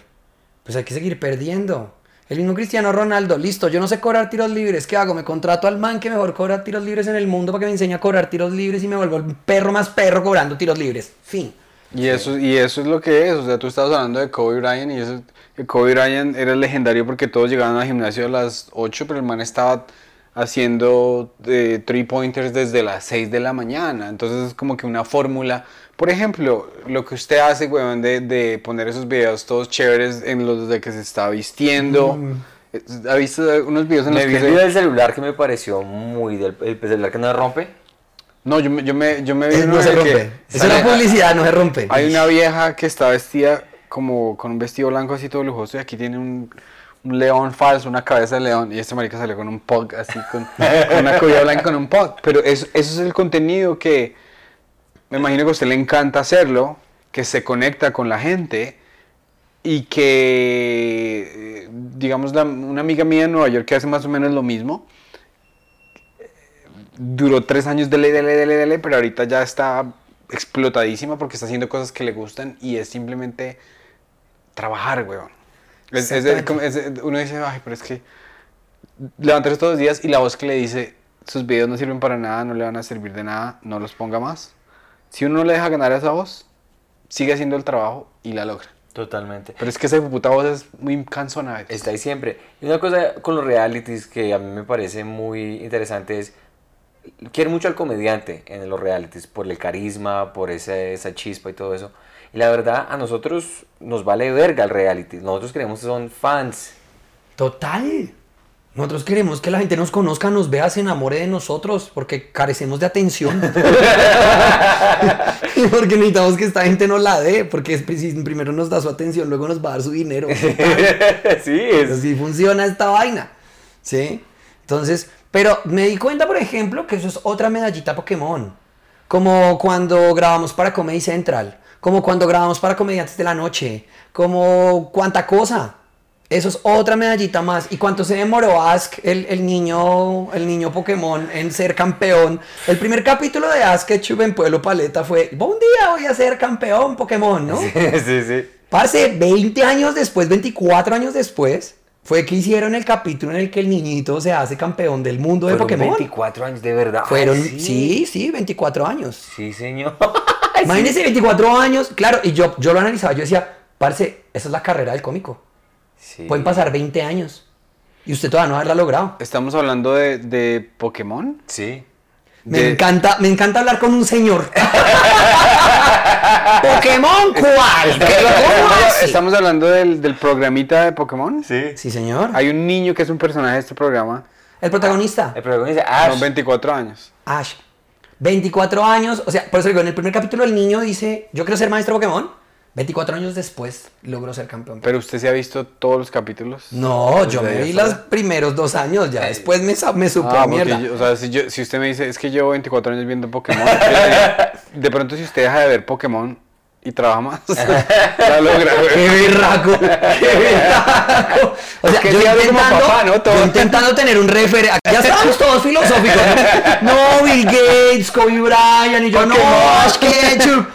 Pues hay que seguir perdiendo. El mismo Cristiano Ronaldo, listo, yo no sé cobrar tiros libres, ¿qué hago? Me contrato al man que mejor cobra tiros libres en el mundo para que me enseñe a cobrar tiros libres y me vuelvo el perro más perro cobrando tiros libres. Fin. Y eso, y eso es lo que es, o sea, tú estabas hablando de Kobe Bryant y eso, Kobe Bryant era legendario porque todos llegaban al gimnasio a las 8, pero el man estaba haciendo eh, three pointers desde las 6 de la mañana, entonces es como que una fórmula. Por ejemplo, lo que usted hace, weón, de, de poner esos videos todos chéveres en los de que se está vistiendo. Eh, ¿Ha visto unos videos en los Me vi que el se- del celular que me pareció muy... Del, el celular que no se rompe. No, yo me, yo me, yo me vi Eh, no se que rompe. Es una publicidad, no se rompe. Hay una vieja que está vestida como con un vestido blanco así todo lujoso y aquí tiene un, un león falso, una cabeza de león y este marica salió con un pug así, con, una cobija blanca con un pug. Pero eso, eso es el contenido que me imagino que a usted le encanta hacerlo, que se conecta con la gente y que, eh, digamos, la- una amiga mía en Nueva York que hace más o menos lo mismo, duró tres años de dele, dele, dele, pero ahorita ya está explotadísima porque está haciendo cosas que le gustan y es simplemente trabajar, weón. Es- es- es uno dice, ay, pero es que levantarse todos los días y la voz que le dice, sus videos no sirven para nada, no le van a servir de nada, no los ponga más. Si uno no le deja ganar a esa voz, sigue haciendo el trabajo y la logra. Totalmente. Pero es que esa puta voz es muy cansona. Está ahí siempre. Y una cosa con los realities que a mí me parece muy interesante es, quiero mucho al comediante en los realities por el carisma, por ese- esa chispa y todo eso. Y la verdad, a nosotros nos vale verga el reality. Nosotros queremos que son fans. Total. Nosotros queremos que la gente nos conozca, nos vea, se enamore de nosotros, porque carecemos de atención. Y porque necesitamos que esta gente nos la dé, porque si primero nos da su atención, luego nos va a dar su dinero. sí, es... Así funciona esta vaina. ¿Sí? Entonces, pero me di cuenta, por ejemplo, que eso es otra medallita Pokémon. Como cuando grabamos para Comedy Central, como cuando grabamos para Comediantes de la Noche, como cuánta cosa. Eso es otra medallita más. ¿Y cuánto se demoró Ask, el, el niño, el niño Pokémon, en ser campeón? El primer capítulo de Ask Ketchup en Pueblo Paleta fue, un día voy a ser campeón Pokémon, ¿no? sí, sí. Parce, 20 años después, 24 años después, fue que hicieron el capítulo en el que el niñito se hace campeón del mundo de Pokémon. 24 años, de verdad. Fueron, Ay, sí, sí, 24 años. Sí, señor. Imagínense 24 años, claro, y yo, yo lo analizaba, yo decía, parce, esa es la carrera del cómico. Sí. Pueden pasar 20 años y usted todavía no haberla logrado. Estamos hablando de, de Pokémon. Sí. Me De- encanta, me encanta hablar con un señor. ¿Pokémon cuál? ¿Pero cómo Estamos, estamos hablando del, del programita de Pokémon. Sí. Sí, señor. Hay un niño que es un personaje de este programa. El protagonista, El protagonista, Ash. Son 24 años. Ash. 24 años, o sea, por eso digo, en el primer capítulo el niño dice, yo quiero ser maestro Pokémon. 24 años después logró ser campeón. Pero usted se ha visto todos los capítulos. No, yo me vi los primeros dos años, ya después me, me supe Ah, mierda. yo- o sea, si, yo- si usted me dice, es que llevo 24 años viendo Pokémon, de pronto si usted deja de ver Pokémon y trabaja más, la logra, ¡Qué güey. berraco! ¡Qué berraco! O sea, que yo intentando, papá, ¿no? Todo. yo intentando tener un referente. Ya estamos todos filosóficos. No, No, Bill Gates, Kobe Bryant, y yo, no, Ash Ketchum.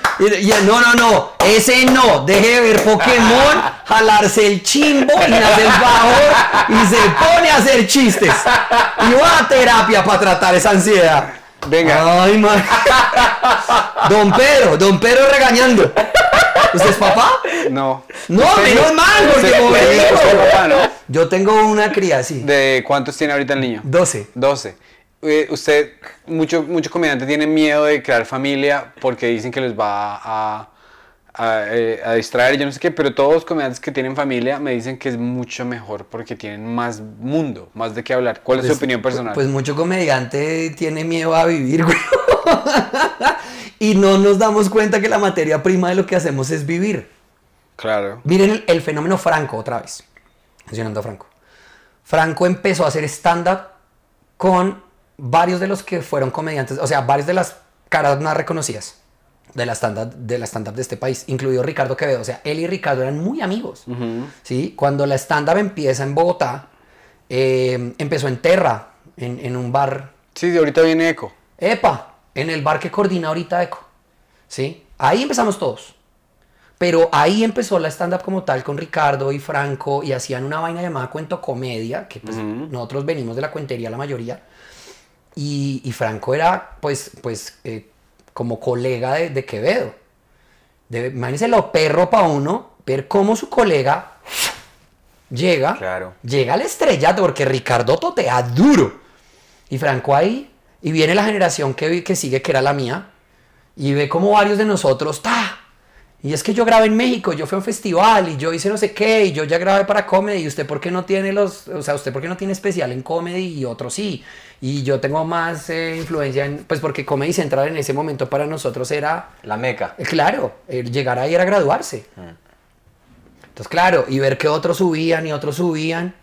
No, no, no, ese no. Deje de ver Pokémon, jalarse el chimbo y hace el favor y se pone a hacer chistes. Y va a terapia para tratar esa ansiedad. Venga. Ay, man. Don Pedro, don Pedro regañando. ¿Usted es papá? No. No, menos mal, porque como papá, ¿no? Yo tengo una cría así. ¿De cuántos tiene ahorita el niño? 12. 12. Eh, usted, mucho, mucho comediante tiene miedo de crear familia porque dicen que les va a, a, eh, a distraer, yo no sé qué, pero todos los comediantes que tienen familia me dicen que es mucho mejor porque tienen más mundo, más de qué hablar. ¿Cuál es su Pues- opinión personal? Pues mucho comediante tiene miedo a vivir, güey. y no nos damos cuenta que la materia prima de lo que hacemos es vivir. claro. Miren el, el fenómeno Franco otra vez. Mencionando a Franco. Franco empezó a hacer stand-up con varios de los que fueron comediantes, o sea, varias de las caras más reconocidas de la stand-up de, la stand de este país, incluido Ricardo Quevedo. O sea, él y Ricardo eran muy amigos. ¿sí? Cuando la stand-up empieza en Bogotá, eh, empezó en Terra, en, en un bar Sí, ahorita viene Eco. Epa, en el bar que coordina ahorita Eco. ¿Sí? Ahí empezamos todos. Pero ahí empezó la stand-up como tal con Ricardo y Franco y hacían una vaina llamada cuento comedia, que pues nosotros venimos de la cuentería la mayoría. Y, y Franco era pues, pues eh, como colega de, de Quevedo. De, imagínense lo perro para uno ver cómo su colega llega, Claro. llega al estrellato, porque Ricardo totea duro. Y Franco ahí, y viene la generación que, que sigue, que era la mía, y ve como varios de nosotros, ¡ta! Y es que yo grabé en México, yo fui a un festival y yo hice no sé qué, y yo ya grabé para comedy, y usted por qué no tiene los, o sea, usted por qué no tiene especial en comedy y otros sí. Y yo tengo más eh, influencia en, pues porque Comedy Central en ese momento para nosotros era La meca. eh, Claro, llegar ahí era graduarse. Entonces, claro, y ver que otros subían y otros subían.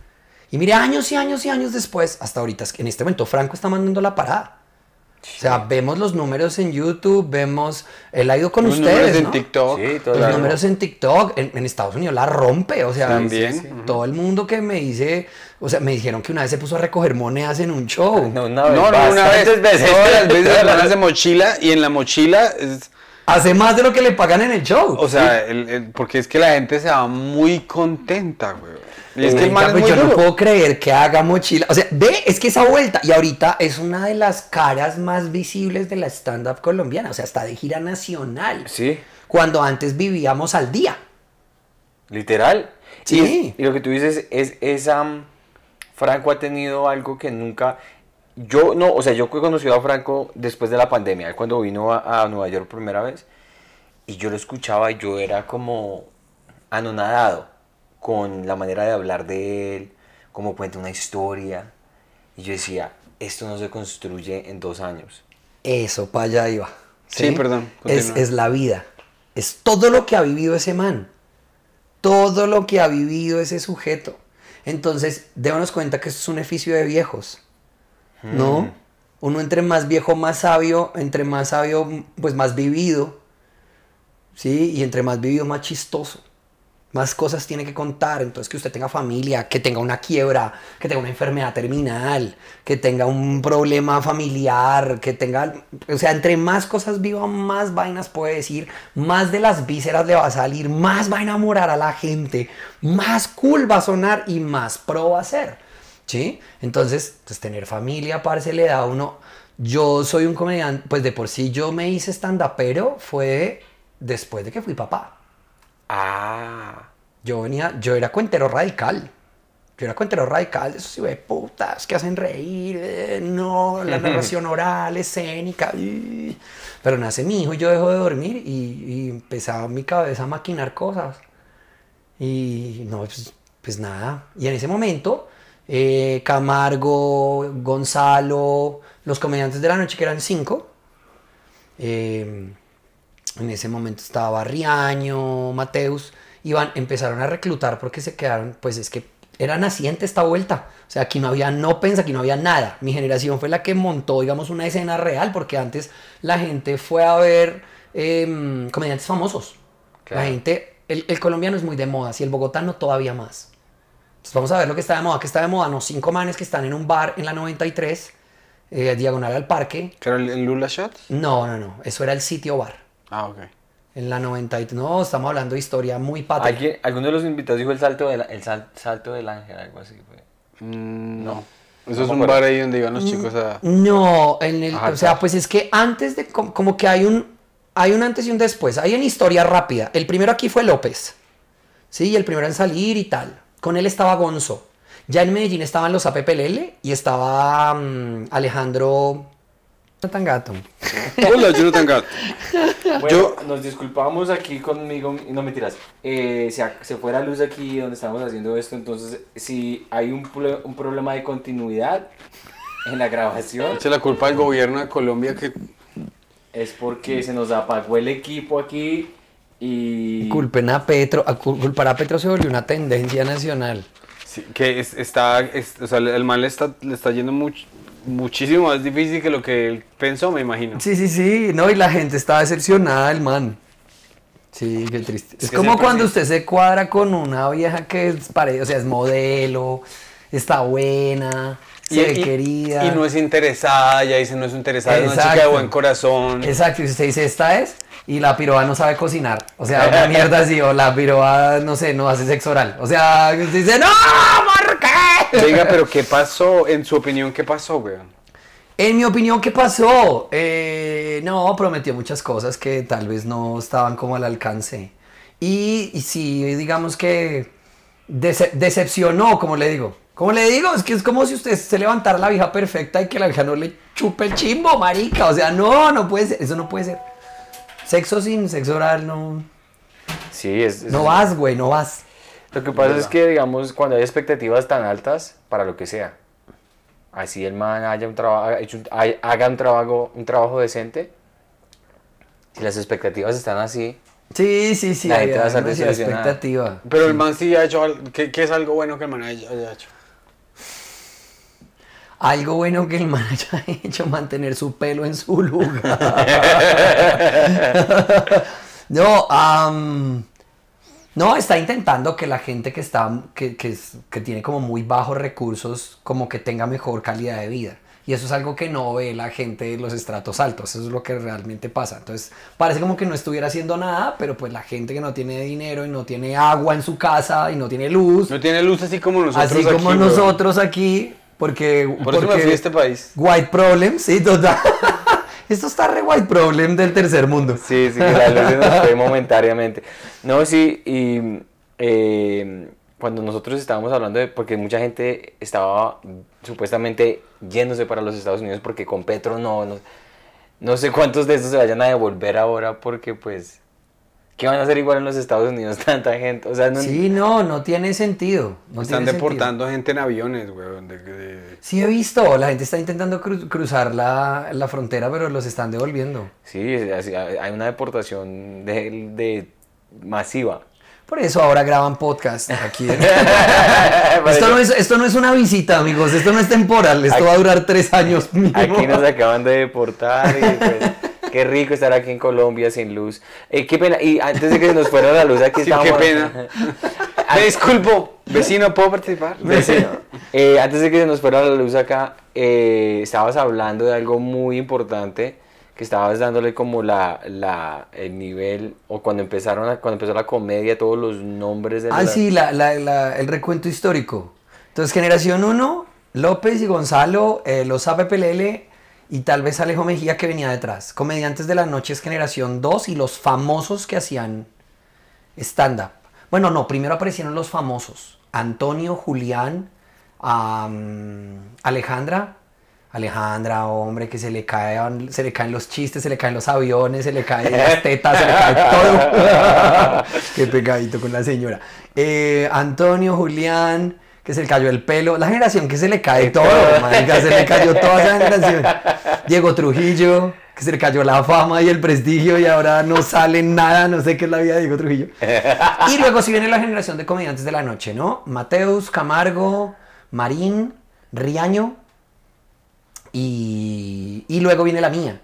Y mire, años y años y años después, hasta ahorita, en este momento Franco está mandando la parada. O sea, vemos los números en YouTube, vemos, él ha ido con Los números ustedes, en ¿no? TikTok. Sí, todo Los claro. números en TikTok, en, en Estados Unidos la rompe, o sea, También. sí, sí. todo el mundo que me dice, o sea, me dijeron que una vez se puso a recoger monedas en un show. No, una vez. No, no, una vez. veces. Todas las veces van a hacer mochila y en la mochila es, Hace más de lo que le pagan en el show. O sea, el- el- porque es que la gente se va muy contenta, güey. Es que el Venga, man es muy yo no puedo creer que haga mochila. O sea, ve, es que esa vuelta, y ahorita es una de las caras más visibles de la stand-up colombiana. O sea, está de gira nacional. Sí, Cuando antes vivíamos al día. literal. Sí. Y, lo que tú dices es, esa Franco ha tenido algo que nunca... Yo no, o sea, yo he conocido a Franco después de la pandemia, cuando vino a, a Nueva York por primera vez, y yo lo escuchaba y yo era como anonadado con la manera de hablar de él, como cuenta una historia, y yo decía, esto no se construye en dos años. Eso, para allá iba. Sí, perdón, Es, la vida. Es todo lo que ha vivido ese man. Todo lo que ha vivido ese sujeto. Entonces, démonos cuenta que esto es un edificio de viejos. ¿No? Uno entre más viejo, más sabio, entre más sabio, pues más vivido. ¿Sí? Y entre más vivido, más chistoso. Más cosas tiene que contar. Entonces, que usted tenga familia, que tenga una quiebra, que tenga una enfermedad terminal, que tenga un problema familiar, que tenga. O sea, entre más cosas viva, más vainas puede decir, más de las vísceras le va a salir, más va a enamorar a la gente, más cool va a sonar y más pro va a ser. ¿Sí? Entonces, pues tener familia, parce, le da a uno. Yo soy un comediante, pues de por sí yo me hice stand pero fue después de que fui papá. Ah, Yo venía, yo era cuentero radical. Yo era cuentero radical, de esos sí, de putas que hacen reír, eh, no, la narración oral, escénica. y- Pero nace mi hijo y yo dejo de dormir y, y empezaba mi cabeza a maquinar cosas. Y no, pues, pues nada. Y en ese momento, eh, Camargo, Gonzalo, los comediantes de la noche, que eran cinco, eh, en ese momento estaba Riaño, Mateus, iban, empezaron a reclutar porque se quedaron, pues es que era naciente esta vuelta. O sea, aquí no había no pensa, aquí no había nada. Mi generación fue la que montó, digamos, una escena real, porque antes la gente fue a ver em, comediantes famosos. La gente, el, el colombiano es muy de moda, y el bogotano todavía más. Entonces vamos a ver lo que está de moda. que está de moda? No, cinco manes que están en un bar en la 93, eh, diagonal al parque. ¿Que era el, el Lula Shots? No, no, no, eso era el sitio bar. Ah, ok. En la 93, no, estamos hablando de historia muy patria. ¿Alguien, alguno de los invitados dijo el salto el sal- salto del ángel, algo así. fue. Mm, no. No Eso es un acuerdo. bar ahí donde iban los chicos a... No, en el, Ajá, o sea, pues es que antes de, com- como que hay un, hay un antes y un después, hay una historia rápida. El primero aquí fue López, sí, el primero en salir y tal. Con él estaba Gonzo. Ya en Medellín estaban los APPLL y estaba mm, Alejandro Tangato. Hola, Jonathan Gatt. Bueno, Yo- nos disculpamos aquí conmigo, no mentiras, eh, se, se fue la luz aquí donde estamos haciendo esto, entonces si hay un, un problema de continuidad en la grabación Echa la culpa al gobierno de Colombia que... es porque se nos apagó el equipo aquí y... Culpen a Petro, a cul- culpar a Petro se volvió una tendencia nacional. Sí, que es- está... es- o sea, el mal le está, le está yendo much- muchísimo más difícil que lo que él pensó, me imagino. Sí, sí, sí, no, y la gente está decepcionada del man. Sí, qué triste. Es, que como cuando usted se cuadra con una vieja que es pare- o sea, es modelo, está buena, se ve querida. y no es interesada, ya dice, no es interesada, es una chica de buen corazón. Exacto, y usted dice, esta es, y la piroa no sabe cocinar. O sea, una mierda así, o la piroa, no sé, no hace sexo oral. O sea, usted dice, ¡No! Oiga, pero ¿qué pasó? En su opinión, ¿qué pasó, weón? En mi opinión, ¿qué pasó? Eh, no, prometió muchas cosas que tal vez no estaban como al alcance. Y, y sí, digamos que dece- decepcionó, como le digo. Como le digo, es que es como si usted se levantara la vieja perfecta y que la vieja no le chupe el chimbo, marica. O sea, no, no puede ser, eso no puede ser. Sexo sin sexo oral, no. Sí, es, es- No vas, güey, no vas. Lo que pasa es que, digamos, cuando hay expectativas tan altas para lo que sea, así el man haya un trabajo, hecho un- hay- haga un trabajo, un trabajo decente, si las expectativas están así, Sí, sí, sí, La gente va a estar expectativa. Pero el man sí ha hecho algo, ¿qué, qué es algo bueno que el man haya, haya hecho? Algo bueno que el man haya hecho, mantener su pelo en su lugar. no, am, no, está intentando que la gente que está, que, que, tiene como muy bajos recursos, como que tenga mejor calidad de vida. Y eso es algo que no ve la gente de los estratos altos, eso es lo que realmente pasa. Entonces, parece como que no estuviera haciendo nada, pero pues la gente que no tiene dinero y no tiene agua en su casa y no tiene luz, No tiene luz así como nosotros así como aquí, weón. nosotros aquí, porque... Por eso me fui a este país. White Problem, sí, total. Esto está re White Problem del tercer mundo. Sí, sí, que la luz se nos fue momentáneamente. No, sí, y eh, cuando nosotros estábamos hablando de, porque mucha gente estaba supuestamente yéndose para los Estados Unidos porque con Petro no, no, no sé cuántos de estos se vayan a devolver ahora porque pues, ¿qué van a hacer igual en los Estados Unidos tanta gente? O sea, no, Sí, no, no tiene sentido. No Están tiene deportando gente en aviones, weón. de- de-. Sí, he visto. La gente está intentando cru- cruzar la, la frontera, pero los están devolviendo. sí, hay una deportación de, de masiva. Por eso ahora graban podcast aquí. esto, no es, esto no es una visita, amigos. Esto no es temporal. Esto va a durar tres años mínimo. Aquí nos acaban de deportar y pues, qué rico estar aquí en Colombia sin luz. Eh, qué pena, y antes de que nos fuera la luz aquí Sí, estábamos... qué pena. Me disculpo, vecino, ¿puedo participar? Vecino, eh, antes de que se nos fuera la luz acá, eh, estabas hablando de algo muy importante, que estabas dándole como la, la, el nivel, o cuando empezaron a- cuando empezó la comedia, todos los nombres de Ah, la- sí, la- la- la- el recuento histórico. Entonces, generación 1, López y Gonzalo, eh, los APPLL y tal vez Alejo Mejía que venía detrás. Comediantes de la noche es generación 2 y los famosos que hacían stand-up. Bueno, no, primero aparecieron los famosos. Antonio, Julián, Alejandra. Alejandra, hombre, que se le caen, se le caen los chistes, se le caen los aviones, se le caen las tetas, se le cae todo. Qué pegadito con la señora. Eh, Antonio, Julián, que se le cayó el pelo. La generación que se le cae todo, marica, se le cayó toda esa generación. Diego Trujillo, que se le cayó la fama y el prestigio y ahora no sale nada, no sé qué es la vida de Diego Trujillo. Y luego si viene la generación de comediantes de la noche, ¿no? Mateus, Camargo, Marín, Riaño y, y luego viene la mía.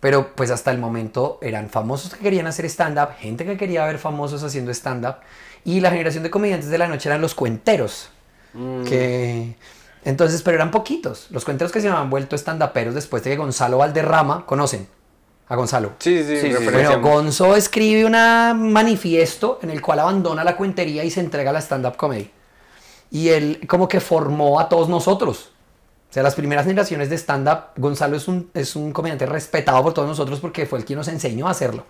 Pero pues hasta el momento eran famosos que querían hacer stand-up, gente que quería ver famosos haciendo stand-up y la generación de comediantes de la noche eran los cuenteros. Que entonces, pero eran poquitos. Los cuenteros que se habían vuelto stand-uperos después de que Gonzalo Valderrama, ¿conocen? A Gonzalo. Sí, sí, Sí, sí. Bueno, Gonzo escribe un manifiesto en el cual abandona la cuentería y se entrega a la stand-up comedy. Y él como que formó a todos nosotros. O sea, las primeras generaciones de stand-up, Gonzalo es un, es un comediante respetado por todos nosotros porque fue el quien nos enseñó a hacerlo.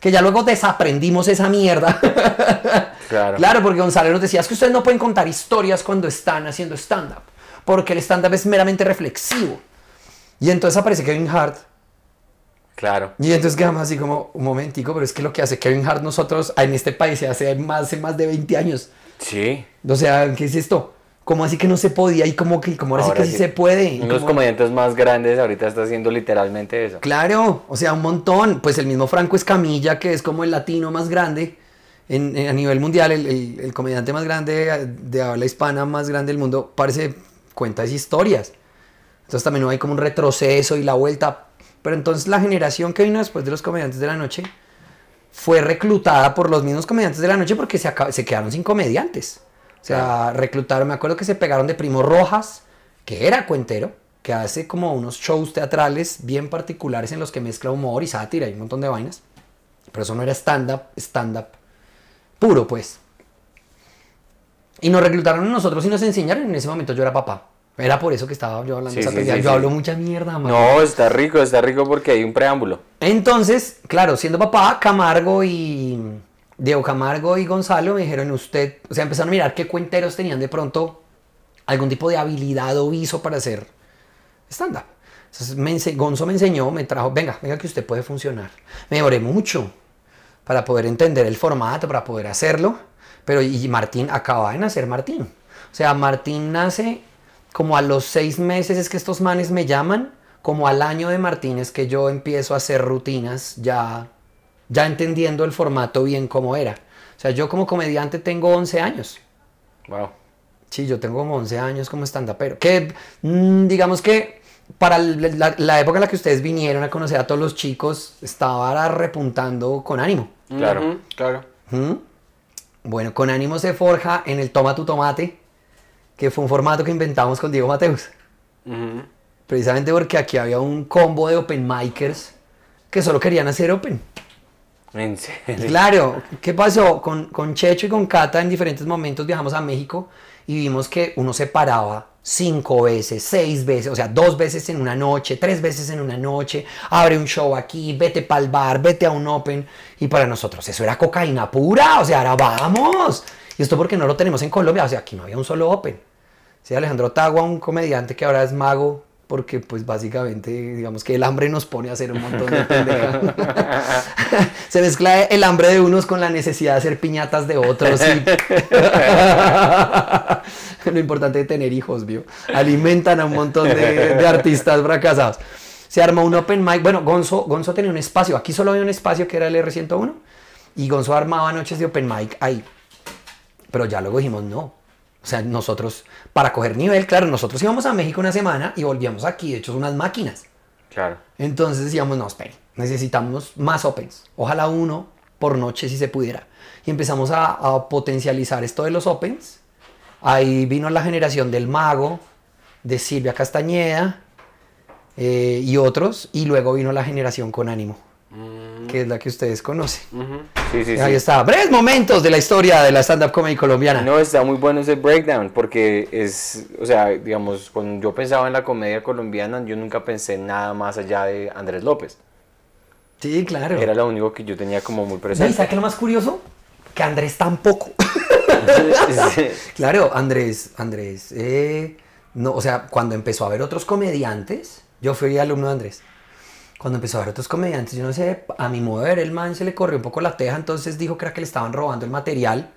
Que ya luego desaprendimos esa mierda. Claro. Claro, porque Gonzalo nos decía, es que ustedes no pueden contar historias cuando están haciendo stand-up, porque el stand-up es meramente reflexivo. Y entonces aparece Kevin Hart, Claro. y entonces quedamos así como, un momentico, pero es que lo que hace Kevin Hart nosotros en este país se hace más, hace más de 20 años. Sí. O sea, ¿qué es esto? ¿Cómo así que no se podía? Y como que, como ahora, sí Ahora que sí sí. se puede. Y Uno de los como- comediantes más grandes ahorita está haciendo literalmente eso. Claro, o sea, un montón. Pues el mismo Franco Escamilla, que es como el latino más grande en, en- a nivel mundial, el, el- el comediante más grande de habla hispana más grande del mundo, parece cuenta esas historias. Entonces también hay como un retroceso y la vuelta. Pero entonces la generación que vino después de los comediantes de la noche fue reclutada por los mismos comediantes de la noche porque se, se quedaron sin comediantes. O sea, reclutaron, me acuerdo que se pegaron de Primo Rojas, que era cuentero, que hace como unos shows teatrales bien particulares en los que mezcla humor y sátira y un montón de vainas. Pero eso no era stand-up, stand-up puro, pues. Y nos reclutaron a nosotros y nos enseñaron. En ese momento yo era papá. Era por eso que estaba yo hablando Sí, esa sí, tontería. sí, Yo hablo mucha mierda, man. No, está rico, está rico porque hay un preámbulo. Entonces, claro, siendo papá, Camargo y Diego Camargo y Gonzalo me dijeron usted, o sea, empezaron a mirar qué cuenteros tenían de pronto algún tipo de habilidad o viso para hacer stand-up. Entonces, me Gonzo me enseñó, me trajo, venga, venga que usted puede funcionar. Me demoré mucho para poder entender el formato, para poder hacerlo, pero y Martín, acaba de nacer Martín. O sea, Martín nace como a los seis meses es que estos manes me llaman, como al año de Martín es que yo empiezo a hacer rutinas ya, ya entendiendo el formato bien como era. O sea, yo como comediante tengo 11 años. Wow. Sí, yo tengo como 11 años como stand-upero. Que mm, digamos que para la, la época en la que ustedes vinieron a conocer a todos los chicos, estaba repuntando con ánimo. Claro. Claro. ¿Mm? Bueno, con ánimo se forja en el Toma tu Tomate, que fue un formato que inventamos con Diego Mateus. Precisamente porque aquí había un combo de open micers que solo querían hacer open. En serio. Claro, ¿qué pasó? Con, con Checho y con Cata en diferentes momentos viajamos a México y vimos que uno se paraba cinco veces, seis veces, o sea, dos veces en una noche, tres veces en una noche, abre un show aquí, vete pa'l bar, vete a un open. Y para nosotros eso era cocaína pura, o sea, ahora vamos. Y esto porque no lo tenemos en Colombia, o sea, aquí no había un solo open. Sí, Alejandro Tagua, un comediante que ahora es mago, porque pues básicamente digamos que el hambre nos pone a hacer un montón de pendejadas. Se mezcla el hambre de unos con la necesidad de hacer piñatas de otros. y- Lo importante de tener hijos, ¿vio? Alimentan a un montón de, de artistas fracasados. Se armó un open mic. Bueno, Gonzo, Gonzo tenía un espacio. Aquí solo había un espacio que era el R101. Y Gonzo armaba noches de open mic ahí. Pero ya luego dijimos, no. O sea, nosotros, para coger nivel, claro, nosotros íbamos a México una semana y volvíamos aquí, de hecho, unas máquinas. Claro. Entonces decíamos, no, espere, necesitamos más opens. Ojalá uno por noche si se pudiera. Y empezamos a, a potencializar esto de los opens. Ahí vino la generación del mago, de Silvia Castañeda eh, y otros. Y luego vino la generación con ánimo, que es la que ustedes conocen. Ujú. Sí, sí, Ahí sí. está. Breves momentos de la historia de la stand-up comedy colombiana. No, está muy bueno ese breakdown porque es, o sea, digamos, cuando yo pensaba en la comedia colombiana, yo nunca pensé en nada más allá de Andrés López. Sí, claro. Era lo único que yo tenía como muy ¿No? ¿Y presente. sabes qué lo más curioso? Que Andrés tampoco. Claro, Andrés, Andrés, eh, no, o sea, cuando empezó a ver otros comediantes, yo fui alumno de Andrés. Cuando empezó a ver otros comediantes, yo no sé, a mi modo de ver, el man se le corrió un poco la teja, entonces dijo que era que le estaban robando el material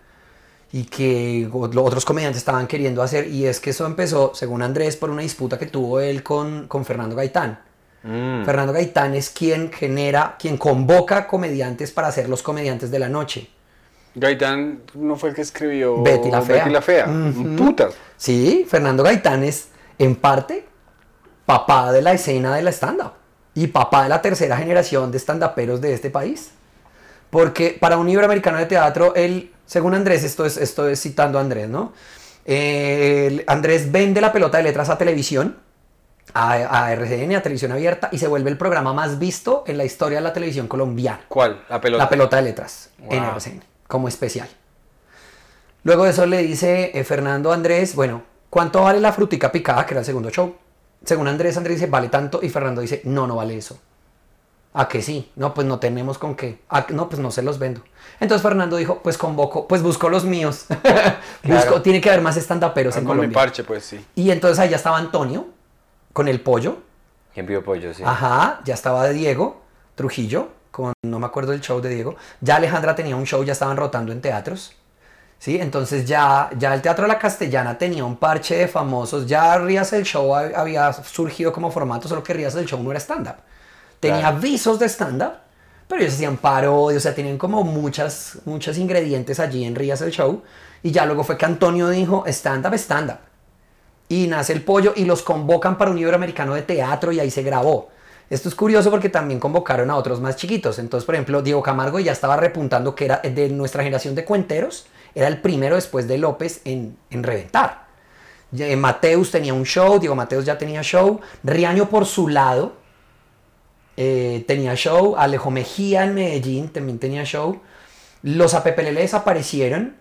y que otros comediantes estaban queriendo hacer. Y es que eso empezó, según Andrés, por una disputa que tuvo él con, con Fernando Gaitán. Mm. Fernando Gaitán es quien genera, quien convoca comediantes para ser los comediantes de la noche. Gaitán no fue el que escribió Betty la Fea. Betty la Fea. Ujú. Putas. Sí, Fernando Gaitán es, en parte, papá de la escena de la stand-up y papá de la tercera generación de stand-uperos de este país. Porque para un iberoamericano de teatro, él, según Andrés, esto es, esto es citando a Andrés, ¿no? Eh, Andrés vende la pelota de letras a televisión, a, a RCN, a televisión abierta, y se vuelve el programa más visto en la historia de la televisión colombiana. ¿Cuál? La pelota. La pelota de letras en. RCN, como especial. Luego de eso le dice eh, Fernando Andrés, bueno, ¿cuánto vale la frutica picada? Que era el segundo show. Según Andrés, Andrés dice, vale tanto. Y Fernando dice, no, no vale eso. ¿A que sí? No, pues no tenemos con qué. "Ah, no, pues no se los vendo. Entonces Fernando dijo, pues convoco, pues busco los míos. Busco- tiene que haber más estandaperos en con mi Colombia. parche, pues sí. Y entonces ahí ya estaba Antonio con el pollo. ¿Quién pidió pollo? Sí. Ajá, ya estaba Diego Trujillo, con no me acuerdo del show de Diego. Ya Alejandra tenía un show, ya estaban rotando en teatros. ¿Sí? Entonces ya, ya el Teatro de la Castellana tenía un parche de famosos. Ya Rías el Show hab- había surgido como formato, solo que Rías el Show no era stand-up. Tenía Claro. visos de stand-up, pero ellos hacían parodias, o sea, tenían como muchas, muchos ingredientes allí en Rías el Show. Y ya luego fue que Antonio dijo, stand-up, stand-up y nace el pollo y los convocan para un iberoamericano de teatro y ahí se grabó. Esto es curioso porque también convocaron a otros más chiquitos. Entonces, por ejemplo, Diego Camargo ya estaba repuntando que era de nuestra generación de cuenteros, era el primero después de López en, en reventar. Eh, Mateus tenía un show, Diego Mateus ya tenía show, Riaño por su lado eh, tenía show, Alejo Mejía en Medellín también tenía show, los APPL desaparecieron,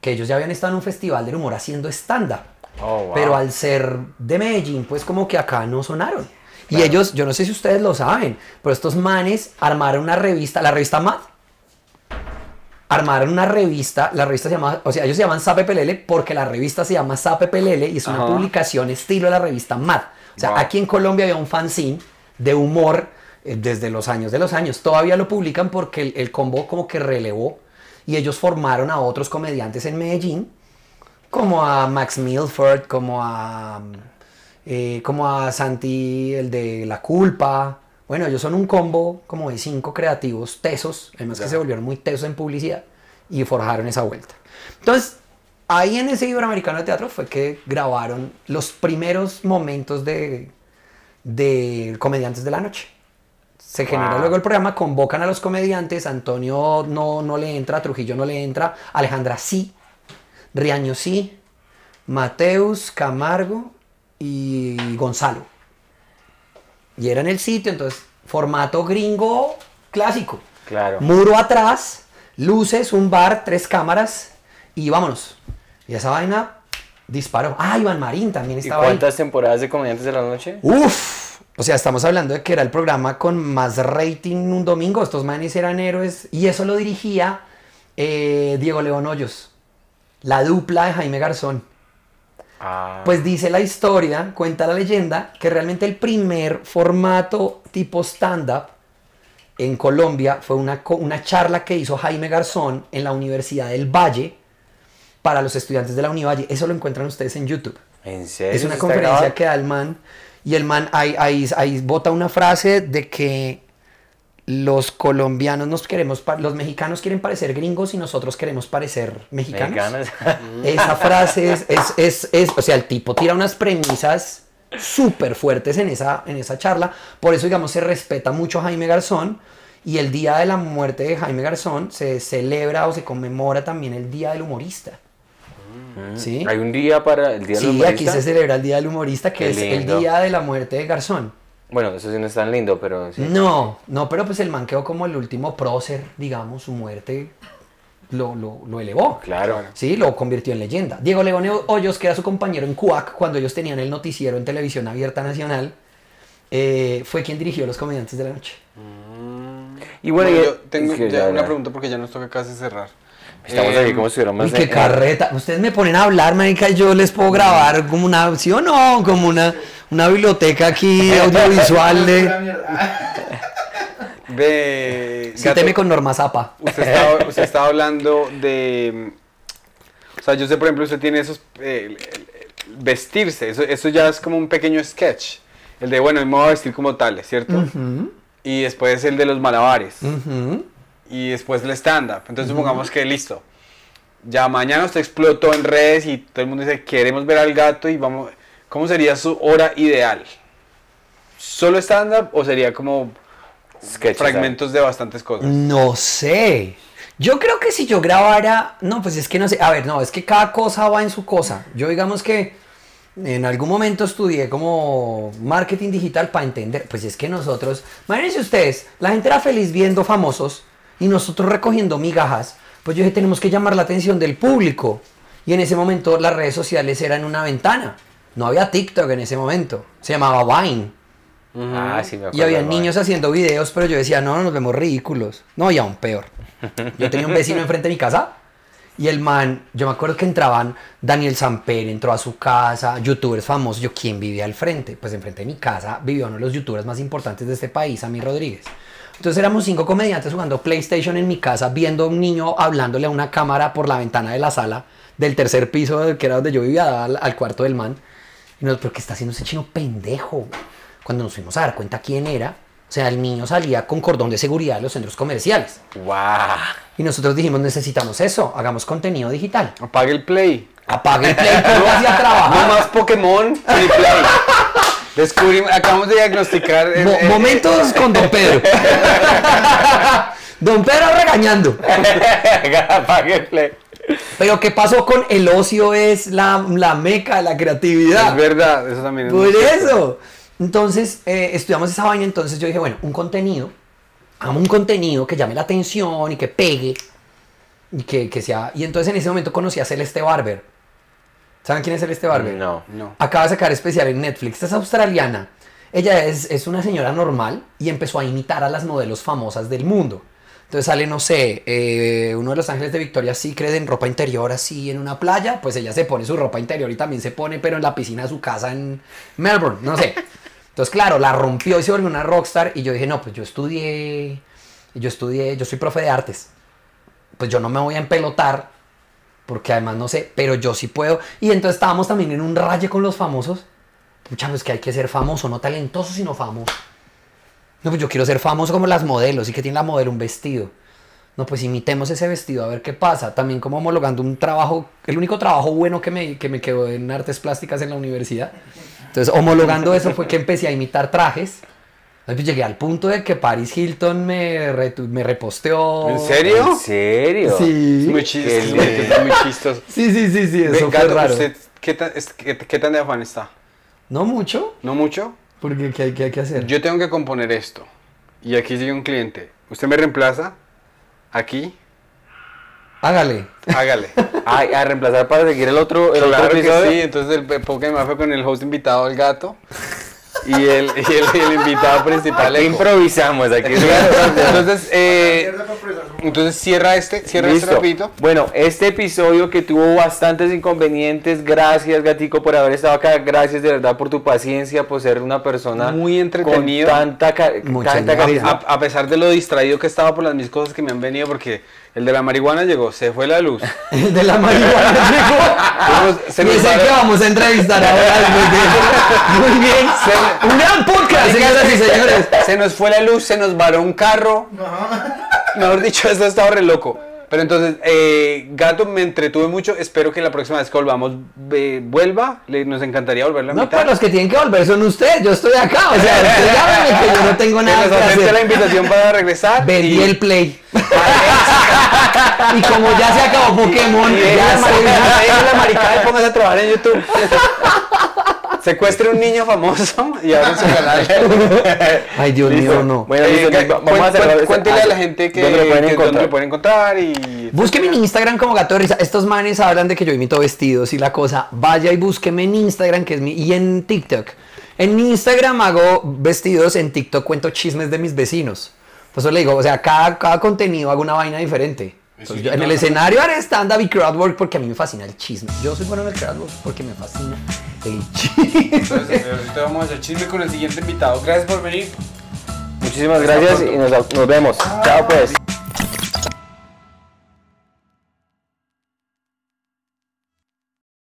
que ellos ya habían estado en un festival del humor haciendo stand-up. Oh, wow. Pero al ser de Medellín, pues como que acá no sonaron. Y ellos, yo no sé si ustedes lo saben, pero estos manes armaron una revista, la revista Mad. Armaron una revista, la revista se llama, o sea, ellos se llaman SAPPLL porque la revista se llama SAPPLL y es una Ajá. publicación estilo de la revista Mad. O sea, Wow. aquí en Colombia había un fanzine de humor eh, desde los años de los años. Todavía lo publican porque el, el combo como que relevó y ellos formaron a otros comediantes en Medellín como a Max Milford, como a eh, como a Santi, el de La Culpa. Bueno, ellos son un combo como de cinco creativos tesos, además que se volvieron muy tesos en publicidad y forjaron esa vuelta. Entonces, ahí en ese Iberoamericano de Teatro fue que grabaron los primeros momentos de, de Comediantes de la Noche. Se genera Wow. luego el programa, convocan a los comediantes, Antonio no, no le entra, Trujillo no le entra, Alejandra sí, Riaño sí, Mateus, Camargo y Gonzalo. Y era en el sitio, entonces, formato gringo clásico. Claro. Muro atrás, luces, un bar, tres cámaras y vámonos. Y esa vaina disparó. Ah, Iván Marín también ¿Y estaba ahí. cuántas temporadas de Comediantes de la Noche? Uf, o sea, estamos hablando de que era el programa con más rating un domingo. Estos manes eran héroes. Y eso lo dirigía eh, Diego León Hoyos, la dupla de Jaime Garzón. Ah, Pues dice la historia, cuenta la leyenda, que realmente el primer formato tipo stand-up en Colombia fue una, una charla que hizo Jaime Garzón en la Universidad del Valle para los estudiantes de la Univalle. Eso lo encuentran ustedes en YouTube. ¿En serio? Es una ¿Está conferencia grabado? que da el man y el man ahí, ahí, ahí bota una frase de que los colombianos nos queremos, los mexicanos quieren parecer gringos y nosotros queremos parecer mexicanos. Mexicanas. Esa frase es, es, es, es- o sea, el tipo tira unas premisas súper fuertes en esa, en esa charla. Por eso, digamos, se respeta mucho a Jaime Garzón. Y el día de la muerte de Jaime Garzón se celebra o se conmemora también el Día del Humorista. ¿Sí? Hay un día para el Día del Sí, Humorista. aquí se celebra el Día del Humorista, que Qué es el día de la muerte de Garzón. Bueno, eso sí no es tan lindo, pero sí. No, no, pero pues el man quedó como el último prócer, digamos, su muerte lo, lo, lo elevó. Claro. Sí, lo convirtió en leyenda. Diego León Hoyos, que era su compañero en CUAC, cuando ellos tenían el noticiero en televisión abierta nacional, eh, fue quien dirigió Los Comediantes de la Noche. Y bueno, yo tengo ya ya- una pregunta porque ya nos toca casi cerrar. Estamos Eh, aquí como si estuviéramos Uy, qué en- carreta. Ustedes me ponen a hablar, marica, y yo les puedo grabar como una, ¿sí o no? Como una, una biblioteca aquí audiovisual de... De. Gato, con Norma Zapa. Usted estaba, usted estaba hablando de. O sea, yo sé, por ejemplo, usted tiene esos. eh, vestirse, eso, eso ya es como un pequeño sketch. El de, bueno, me voy a vestir como tales, ¿cierto? Y después el de los malabares. ujú. Y después el stand-up. Entonces, supongamos que listo. Ya mañana usted explotó en redes y todo el mundo dice, queremos ver al gato y vamos. ¿Cómo sería su hora ideal? ¿Solo stand-up o sería como fragmentos de bastantes cosas? No sé. Yo creo que si yo grabara, no, pues es que no sé, a ver, no, es que cada cosa va en su cosa. Yo digamos que en algún momento estudié como marketing digital para entender, pues es que nosotros, imagínense ustedes, la gente era feliz viendo famosos y nosotros recogiendo migajas, pues yo dije, tenemos que llamar la atención del público. Y en ese momento las redes sociales eran una ventana. No había TikTok en ese momento, se llamaba Vine. Ah, sí, me acuerdo. Y había niños haciendo videos, pero yo decía, no, no nos vemos ridículos. No, y aún peor. Yo tenía un vecino enfrente de mi casa y el man, yo me acuerdo que entraban, Daniel Samper entró a su casa, youtubers famosos, yo, ¿quién vivía al frente? Pues enfrente de mi casa vivió uno de los youtubers más importantes de este país, Ami Rodríguez. Entonces éramos cinco comediantes jugando PlayStation en mi casa, viendo a un niño hablándole a una cámara por la ventana de la sala del tercer piso, que era donde yo vivía, al, al cuarto del man. Y nos, pero ¿qué está haciendo ese chino pendejo? Cuando nos fuimos a dar cuenta quién era, o sea, el niño salía con cordón de seguridad de los centros comerciales. Guau. Y nosotros dijimos, necesitamos eso, hagamos contenido digital. Apague el play. Apague el play, póngase a No trabajar. más Pokémon ni play. Descubrimos, acabamos de diagnosticar. Mo- momentos con Don Pedro. Don Pedro regañando. Pero ¿qué pasó con el ocio? Es la, la meca de la creatividad. Es verdad, eso también es Por cierto. eso. Entonces, eh, estudiamos esa vaina, entonces yo dije, bueno, un contenido, hagamos un contenido que llame la atención y que pegue, y que, que sea... Y entonces en ese momento conocí a Celeste Barber. ¿Saben quién es Celeste Barber? No. No. Acaba de sacar especial en Netflix, Esta es australiana. Ella es, es una señora normal y empezó a imitar a las modelos famosas del mundo. Entonces sale, no sé, eh, uno de los ángeles de Victoria Secret en ropa interior así en una playa, pues ella se pone su ropa interior y también se pone, pero en la piscina de su casa en Melbourne, no sé. Entonces, claro, la rompió y se volvió una rockstar y yo dije, no, pues yo estudié, yo estudié, yo soy profe de artes. Pues yo no me voy a empelotar porque además no sé, pero yo sí puedo. Y entonces estábamos también en un raye con los famosos. Pucha, pues que hay que ser famoso, no talentoso, sino famoso. No, pues yo quiero ser famoso como las modelos y que tiene la modelo un vestido. No, pues imitemos ese vestido a ver qué pasa. También como homologando un trabajo, el único trabajo bueno que me, que me quedó en artes plásticas en la universidad. Entonces, homologando eso fue que empecé a imitar trajes. Entonces, llegué al punto de que Paris Hilton me, reposteó. ¿En serio? ¿En serio? Sí. Es muy chistoso. muy chistoso. Sí, sí, sí, sí, eso Ve, fue Gato, raro. ¿usted qué tan, es- qué- qué tan de afán está? No mucho, ¿No mucho? porque ¿qué hay, qué hay que hacer? Yo tengo que componer esto. Y aquí sigue un cliente. ¿Usted me reemplaza? Aquí. Hágale. Hágale. Ay, a reemplazar para seguir el otro, el claro otro que sí. Entonces el Pokémon fue con el host invitado, el gato. Y el, y el, invitado principal. Aquí improvisamos, aquí Entonces, eh, entonces cierra este, cierra este rapidito. Bueno, este episodio que tuvo bastantes inconvenientes, gracias Gatico por haber estado acá, gracias de verdad por tu paciencia, por ser una persona Muy entretenido. con tanta, ca- tanta carisma. A, a pesar de lo distraído que estaba por las mis cosas que me han venido, porque el de la marihuana llegó, se fue la luz. de la marihuana se llegó. Y es el que vamos a entrevistar ahora. Muy bien. Muy bien. Un gran podcast, señoras y señores. Se nos fue la luz, se nos varó un carro. Mejor dicho, esto ha estado re loco. Pero entonces, eh, Gato, me entretuve mucho. Espero que la próxima vez que volvamos eh, vuelva. Le- nos encantaría volverlo a No, pero los que tienen que volver son ustedes. Yo estoy acá. O sea, ustedes llámenme que yo no tengo Que nada nos que acepte la hacer. invitación para regresar. Vendí y- el play. y como ya se acabó Pokémon, Y ya la maricada, se... la maricada y póngase a trabajar en YouTube. Secuestre un niño famoso y abra su canal. Ay, Dios Listo. mío, no. Bueno, Eh, listo, vamos a cerrar este- Cuéntele a la gente que, ¿dónde lo pueden que encontrar? dónde lo pueden encontrar y... Búsqueme en Instagram como Gato de Risa. Estos manes hablan de que yo imito vestidos y la cosa. Vaya y búsqueme en Instagram, que es mi. Y en TikTok. En Instagram hago vestidos, en TikTok cuento chismes de mis vecinos. Por eso le digo, o sea, cada, cada contenido hago una vaina diferente. Entonces, yo en el escenario haré stand-up y crowdwork porque a mí me fascina el chisme. Yo soy bueno en el crowdwork porque me fascina el chisme. Entonces, ahorita vamos a hacer chisme con el siguiente invitado. Gracias por venir. Muchísimas gracias y nos, nos vemos. Chao pues.